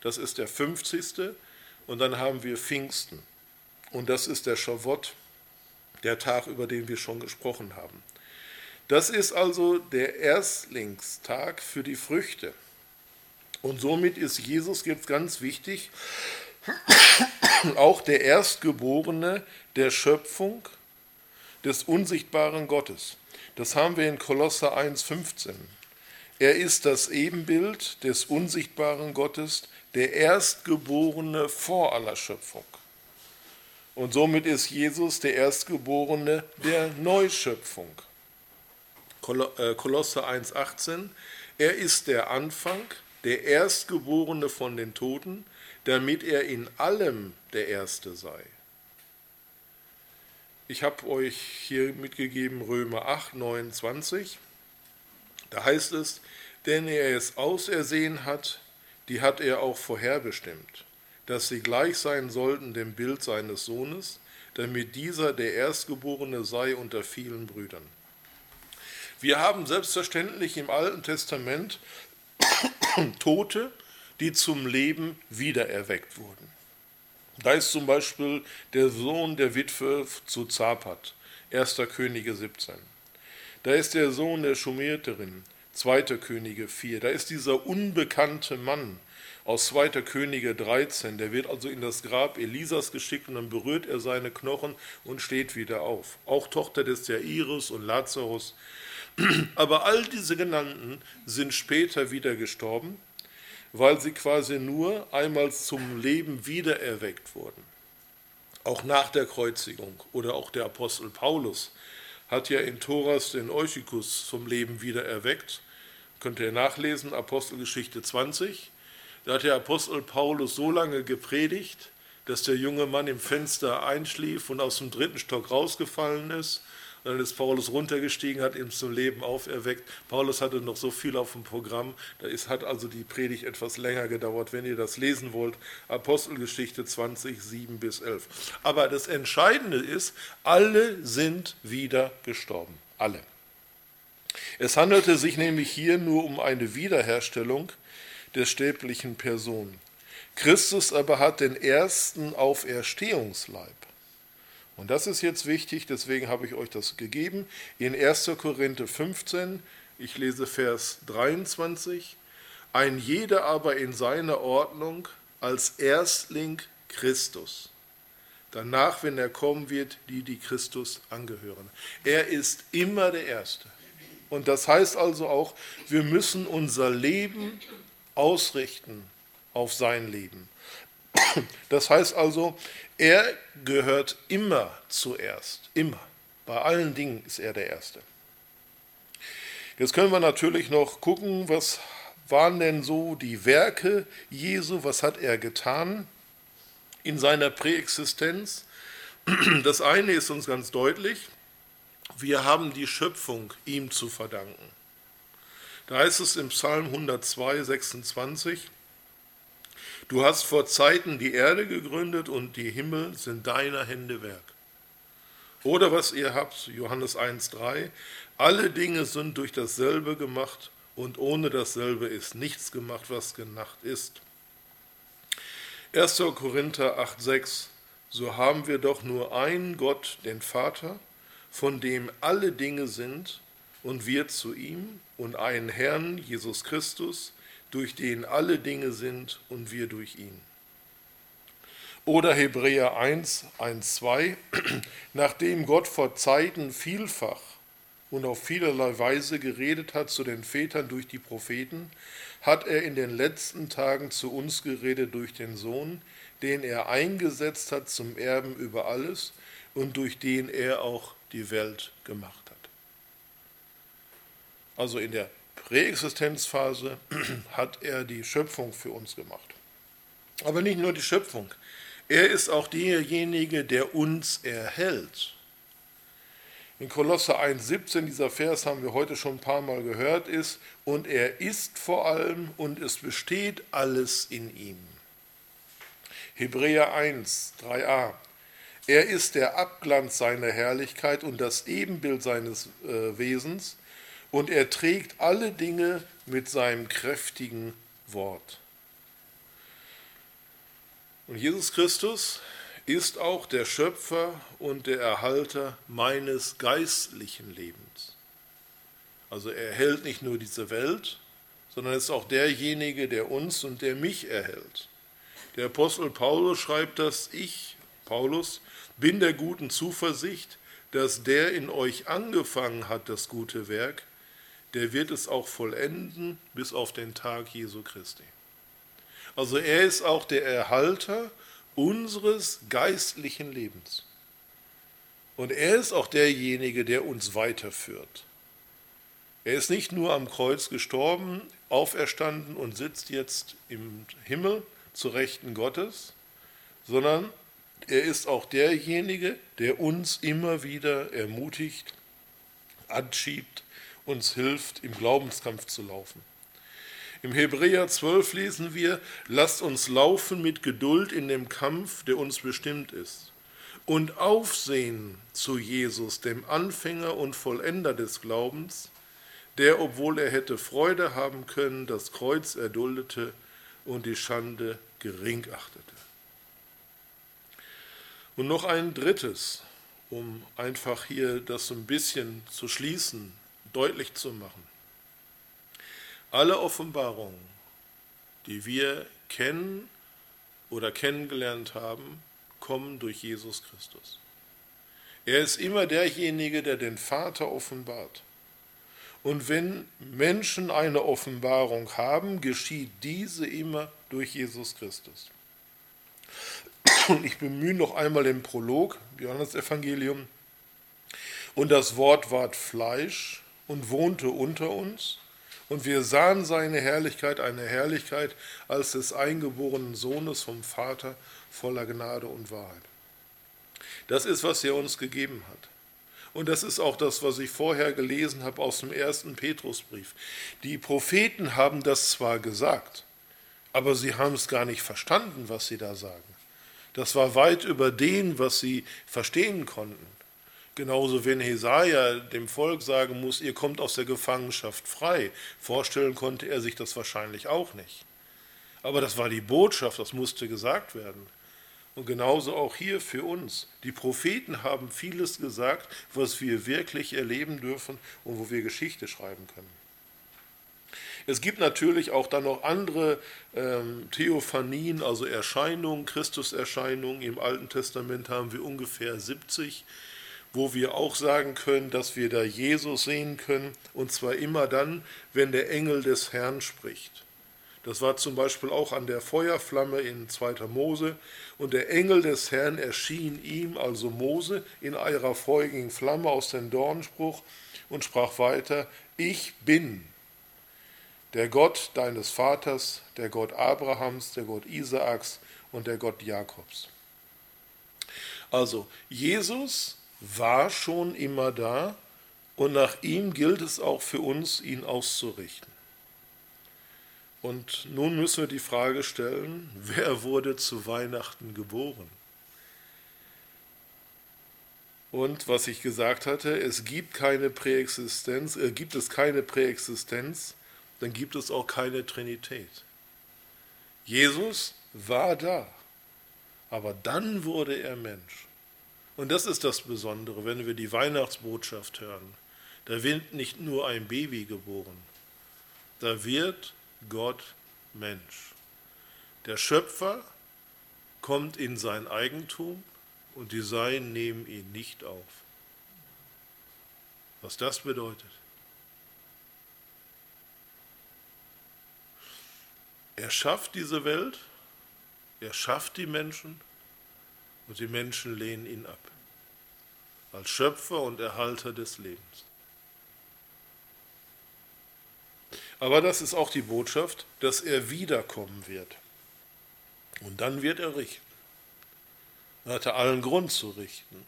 Das ist der 50. Und dann haben wir Pfingsten. Und das ist der Schavott, der Tag, über den wir schon gesprochen haben. Das ist also der Erstlingstag für die Früchte. Und somit ist Jesus jetzt ganz wichtig, auch der Erstgeborene der Schöpfung des unsichtbaren Gottes. Das haben wir in Kolosser 1,15. Er ist das Ebenbild des unsichtbaren Gottes, der Erstgeborene vor aller Schöpfung. Und somit ist Jesus der Erstgeborene der Neuschöpfung. Äh, Kolosse 1,18. Er ist der Anfang, der Erstgeborene von den Toten, damit er in allem der Erste sei. Ich habe euch hier mitgegeben Römer 8, 29. Da heißt es, denn er es ausersehen hat, die hat er auch vorherbestimmt, dass sie gleich sein sollten dem Bild seines Sohnes, damit dieser der Erstgeborene sei unter vielen Brüdern. Wir haben selbstverständlich im Alten Testament Tote, die zum Leben wiedererweckt wurden. Da ist zum Beispiel der Sohn der Witwe zu Zapat, 1. Könige 17. Da ist der Sohn der Schumerterin, 2. Könige 4. Da ist dieser unbekannte Mann aus 2. Könige 13. Der wird also in das Grab Elisas geschickt und dann berührt er seine Knochen und steht wieder auf. Auch Tochter des Jairus und Lazarus. Aber all diese genannten sind später wieder gestorben weil sie quasi nur einmal zum Leben wiedererweckt wurden. Auch nach der Kreuzigung oder auch der Apostel Paulus hat ja in Thoras den Eutychus zum Leben wiedererweckt. Könnt ihr nachlesen, Apostelgeschichte 20. Da hat der Apostel Paulus so lange gepredigt, dass der junge Mann im Fenster einschlief und aus dem dritten Stock rausgefallen ist dann ist Paulus runtergestiegen, hat ihn zum Leben auferweckt. Paulus hatte noch so viel auf dem Programm, da ist, hat also die Predigt etwas länger gedauert. Wenn ihr das lesen wollt, Apostelgeschichte 20, 7 bis 11. Aber das Entscheidende ist, alle sind wieder gestorben. Alle. Es handelte sich nämlich hier nur um eine Wiederherstellung der stäblichen Person. Christus aber hat den ersten Auferstehungsleib. Und das ist jetzt wichtig, deswegen habe ich euch das gegeben. In 1. Korinther 15, ich lese Vers 23, ein jeder aber in seiner Ordnung als Erstling Christus. Danach, wenn er kommen wird, die, die Christus angehören. Er ist immer der Erste. Und das heißt also auch, wir müssen unser Leben ausrichten auf sein Leben. Das heißt also, er gehört immer zuerst, immer. Bei allen Dingen ist er der Erste. Jetzt können wir natürlich noch gucken, was waren denn so die Werke Jesu, was hat er getan in seiner Präexistenz. Das eine ist uns ganz deutlich, wir haben die Schöpfung ihm zu verdanken. Da heißt es im Psalm 102, 26, Du hast vor Zeiten die Erde gegründet und die Himmel sind deiner Hände Werk. Oder was ihr habt, Johannes 1.3, alle Dinge sind durch dasselbe gemacht und ohne dasselbe ist nichts gemacht, was gemacht ist. 1. Korinther 8.6, so haben wir doch nur einen Gott, den Vater, von dem alle Dinge sind und wir zu ihm und einen Herrn, Jesus Christus, durch den alle Dinge sind und wir durch ihn. Oder Hebräer 1, 1, 2, nachdem Gott vor Zeiten vielfach und auf vielerlei Weise geredet hat zu den Vätern durch die Propheten, hat er in den letzten Tagen zu uns geredet durch den Sohn, den er eingesetzt hat zum Erben über alles und durch den er auch die Welt gemacht hat. Also in der Präexistenzphase hat er die Schöpfung für uns gemacht. Aber nicht nur die Schöpfung, er ist auch derjenige, der uns erhält. In Kolosse 1,17, dieser Vers haben wir heute schon ein paar Mal gehört, ist, und er ist vor allem und es besteht alles in ihm. Hebräer 1, 3a. Er ist der Abglanz seiner Herrlichkeit und das Ebenbild seines äh, Wesens und er trägt alle Dinge mit seinem kräftigen Wort. Und Jesus Christus ist auch der Schöpfer und der Erhalter meines geistlichen Lebens. Also er erhält nicht nur diese Welt, sondern ist auch derjenige, der uns und der mich erhält. Der Apostel Paulus schreibt dass ich, Paulus, bin der guten Zuversicht, dass der in euch angefangen hat, das gute Werk, der wird es auch vollenden bis auf den Tag Jesu Christi. Also er ist auch der Erhalter unseres geistlichen Lebens. Und er ist auch derjenige, der uns weiterführt. Er ist nicht nur am Kreuz gestorben, auferstanden und sitzt jetzt im Himmel zu Rechten Gottes, sondern er ist auch derjenige, der uns immer wieder ermutigt, anschiebt, uns hilft, im Glaubenskampf zu laufen. Im Hebräer 12 lesen wir, lasst uns laufen mit Geduld in dem Kampf, der uns bestimmt ist, und aufsehen zu Jesus, dem Anfänger und Vollender des Glaubens, der, obwohl er hätte Freude haben können, das Kreuz erduldete und die Schande gering achtete. Und noch ein drittes, um einfach hier das ein bisschen zu schließen, deutlich zu machen. Alle Offenbarungen, die wir kennen oder kennengelernt haben, kommen durch Jesus Christus. Er ist immer derjenige, der den Vater offenbart. Und wenn Menschen eine Offenbarung haben, geschieht diese immer durch Jesus Christus. Und ich bemühe noch einmal den Prolog, Johannes Evangelium. Und das Wort ward Fleisch und wohnte unter uns. Und wir sahen seine Herrlichkeit, eine Herrlichkeit als des eingeborenen Sohnes vom Vater voller Gnade und Wahrheit. Das ist, was er uns gegeben hat. Und das ist auch das, was ich vorher gelesen habe aus dem ersten Petrusbrief. Die Propheten haben das zwar gesagt, aber sie haben es gar nicht verstanden, was sie da sagen. Das war weit über dem, was sie verstehen konnten. Genauso, wenn Hesaja dem Volk sagen muss, ihr kommt aus der Gefangenschaft frei. Vorstellen konnte er sich das wahrscheinlich auch nicht. Aber das war die Botschaft, das musste gesagt werden. Und genauso auch hier für uns. Die Propheten haben vieles gesagt, was wir wirklich erleben dürfen und wo wir Geschichte schreiben können. Es gibt natürlich auch dann noch andere ähm, Theophanien, also Erscheinungen, Christuserscheinungen. Im Alten Testament haben wir ungefähr 70, wo wir auch sagen können, dass wir da Jesus sehen können. Und zwar immer dann, wenn der Engel des Herrn spricht. Das war zum Beispiel auch an der Feuerflamme in 2. Mose. Und der Engel des Herrn erschien ihm, also Mose, in einer feurigen Flamme aus dem Dornspruch und sprach weiter, ich bin der Gott deines Vaters, der Gott Abrahams, der Gott Isaaks und der Gott Jakobs. Also Jesus war schon immer da und nach ihm gilt es auch für uns, ihn auszurichten. Und nun müssen wir die Frage stellen, wer wurde zu Weihnachten geboren? Und was ich gesagt hatte, es gibt keine Präexistenz, äh, gibt es keine Präexistenz, dann gibt es auch keine Trinität. Jesus war da, aber dann wurde er Mensch. Und das ist das Besondere, wenn wir die Weihnachtsbotschaft hören. Da wird nicht nur ein Baby geboren, da wird Gott Mensch. Der Schöpfer kommt in sein Eigentum und die Seinen nehmen ihn nicht auf. Was das bedeutet. Er schafft diese Welt, er schafft die Menschen und die Menschen lehnen ihn ab. Als Schöpfer und Erhalter des Lebens. Aber das ist auch die Botschaft, dass er wiederkommen wird. Und dann wird er richten. Er hatte allen Grund zu richten,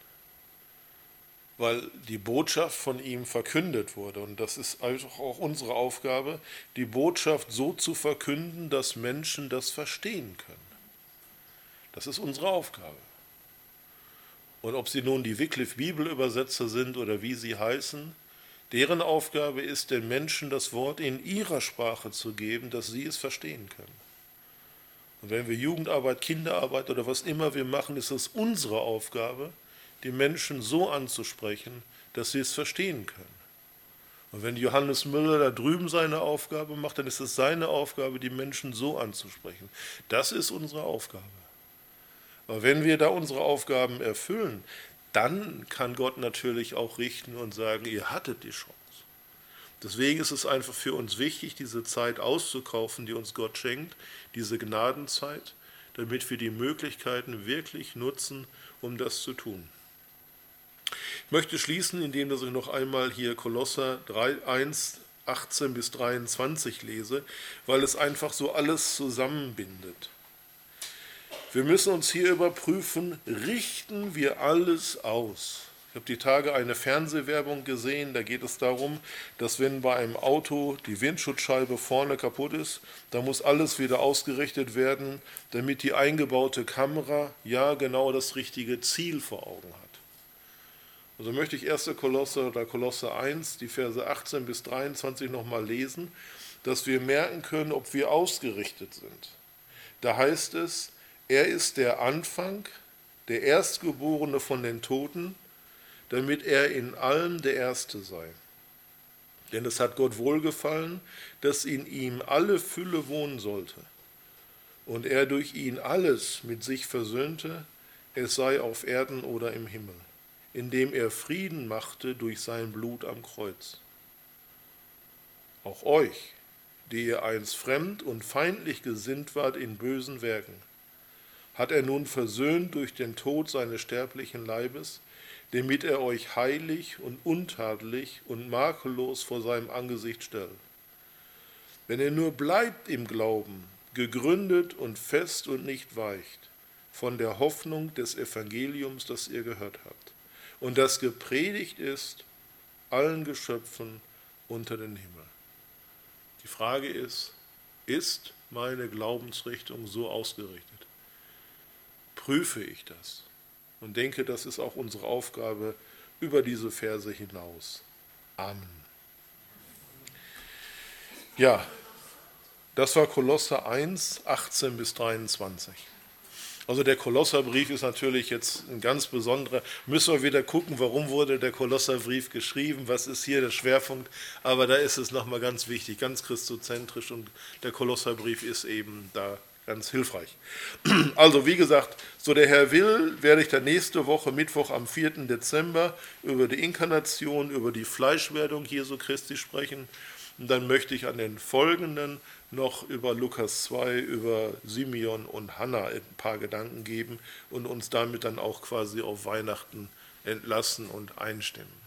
weil die Botschaft von ihm verkündet wurde. Und das ist auch unsere Aufgabe, die Botschaft so zu verkünden, dass Menschen das verstehen können. Das ist unsere Aufgabe. Und ob sie nun die Wycliffe Bibelübersetzer sind oder wie sie heißen, Deren Aufgabe ist, den Menschen das Wort in ihrer Sprache zu geben, dass sie es verstehen können. Und wenn wir Jugendarbeit, Kinderarbeit oder was immer wir machen, ist es unsere Aufgabe, die Menschen so anzusprechen, dass sie es verstehen können. Und wenn Johannes Müller da drüben seine Aufgabe macht, dann ist es seine Aufgabe, die Menschen so anzusprechen. Das ist unsere Aufgabe. Aber wenn wir da unsere Aufgaben erfüllen, dann kann Gott natürlich auch richten und sagen, ihr hattet die Chance. Deswegen ist es einfach für uns wichtig, diese Zeit auszukaufen, die uns Gott schenkt, diese Gnadenzeit, damit wir die Möglichkeiten wirklich nutzen, um das zu tun. Ich möchte schließen, indem ich noch einmal hier Kolosser 3, 1, 18 bis 23 lese, weil es einfach so alles zusammenbindet. Wir müssen uns hier überprüfen, richten wir alles aus. Ich habe die Tage eine Fernsehwerbung gesehen, da geht es darum, dass wenn bei einem Auto die Windschutzscheibe vorne kaputt ist, da muss alles wieder ausgerichtet werden, damit die eingebaute Kamera ja genau das richtige Ziel vor Augen hat. Also möchte ich 1. Kolosse oder Kolosse 1, die Verse 18 bis 23 nochmal lesen, dass wir merken können, ob wir ausgerichtet sind. Da heißt es, er ist der Anfang, der Erstgeborene von den Toten, damit er in allem der Erste sei. Denn es hat Gott wohlgefallen, dass in ihm alle Fülle wohnen sollte. Und er durch ihn alles mit sich versöhnte, es sei auf Erden oder im Himmel, indem er Frieden machte durch sein Blut am Kreuz. Auch euch, die ihr einst fremd und feindlich gesinnt wart in bösen Werken, hat er nun versöhnt durch den Tod seines sterblichen Leibes, damit er euch heilig und untadelig und makellos vor seinem Angesicht stellt. Wenn ihr nur bleibt im Glauben, gegründet und fest und nicht weicht, von der Hoffnung des Evangeliums, das ihr gehört habt, und das gepredigt ist allen Geschöpfen unter den Himmel. Die Frage ist, ist meine Glaubensrichtung so ausgerichtet? Prüfe ich das? Und denke, das ist auch unsere Aufgabe über diese Verse hinaus. Amen. Ja, das war Kolosse 1, 18 bis 23. Also der Kolosserbrief ist natürlich jetzt ein ganz besonderer. Müssen wir wieder gucken, warum wurde der Kolosserbrief geschrieben, was ist hier der Schwerpunkt. Aber da ist es nochmal ganz wichtig, ganz christozentrisch und der Kolosserbrief ist eben da ganz hilfreich. Also wie gesagt, so der Herr will, werde ich dann nächste Woche, Mittwoch am 4. Dezember, über die Inkarnation, über die Fleischwerdung Jesu Christi sprechen. Und dann möchte ich an den folgenden noch über Lukas 2, über Simeon und Hannah ein paar Gedanken geben und uns damit dann auch quasi auf Weihnachten entlassen und einstimmen.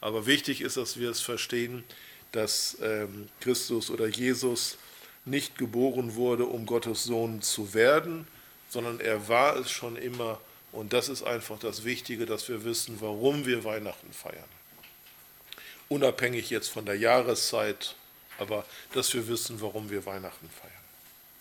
Aber wichtig ist, dass wir es verstehen, dass ähm, Christus oder Jesus nicht geboren wurde, um Gottes Sohn zu werden, sondern er war es schon immer. Und das ist einfach das Wichtige, dass wir wissen, warum wir Weihnachten feiern. Unabhängig jetzt von der Jahreszeit, aber dass wir wissen, warum wir Weihnachten feiern.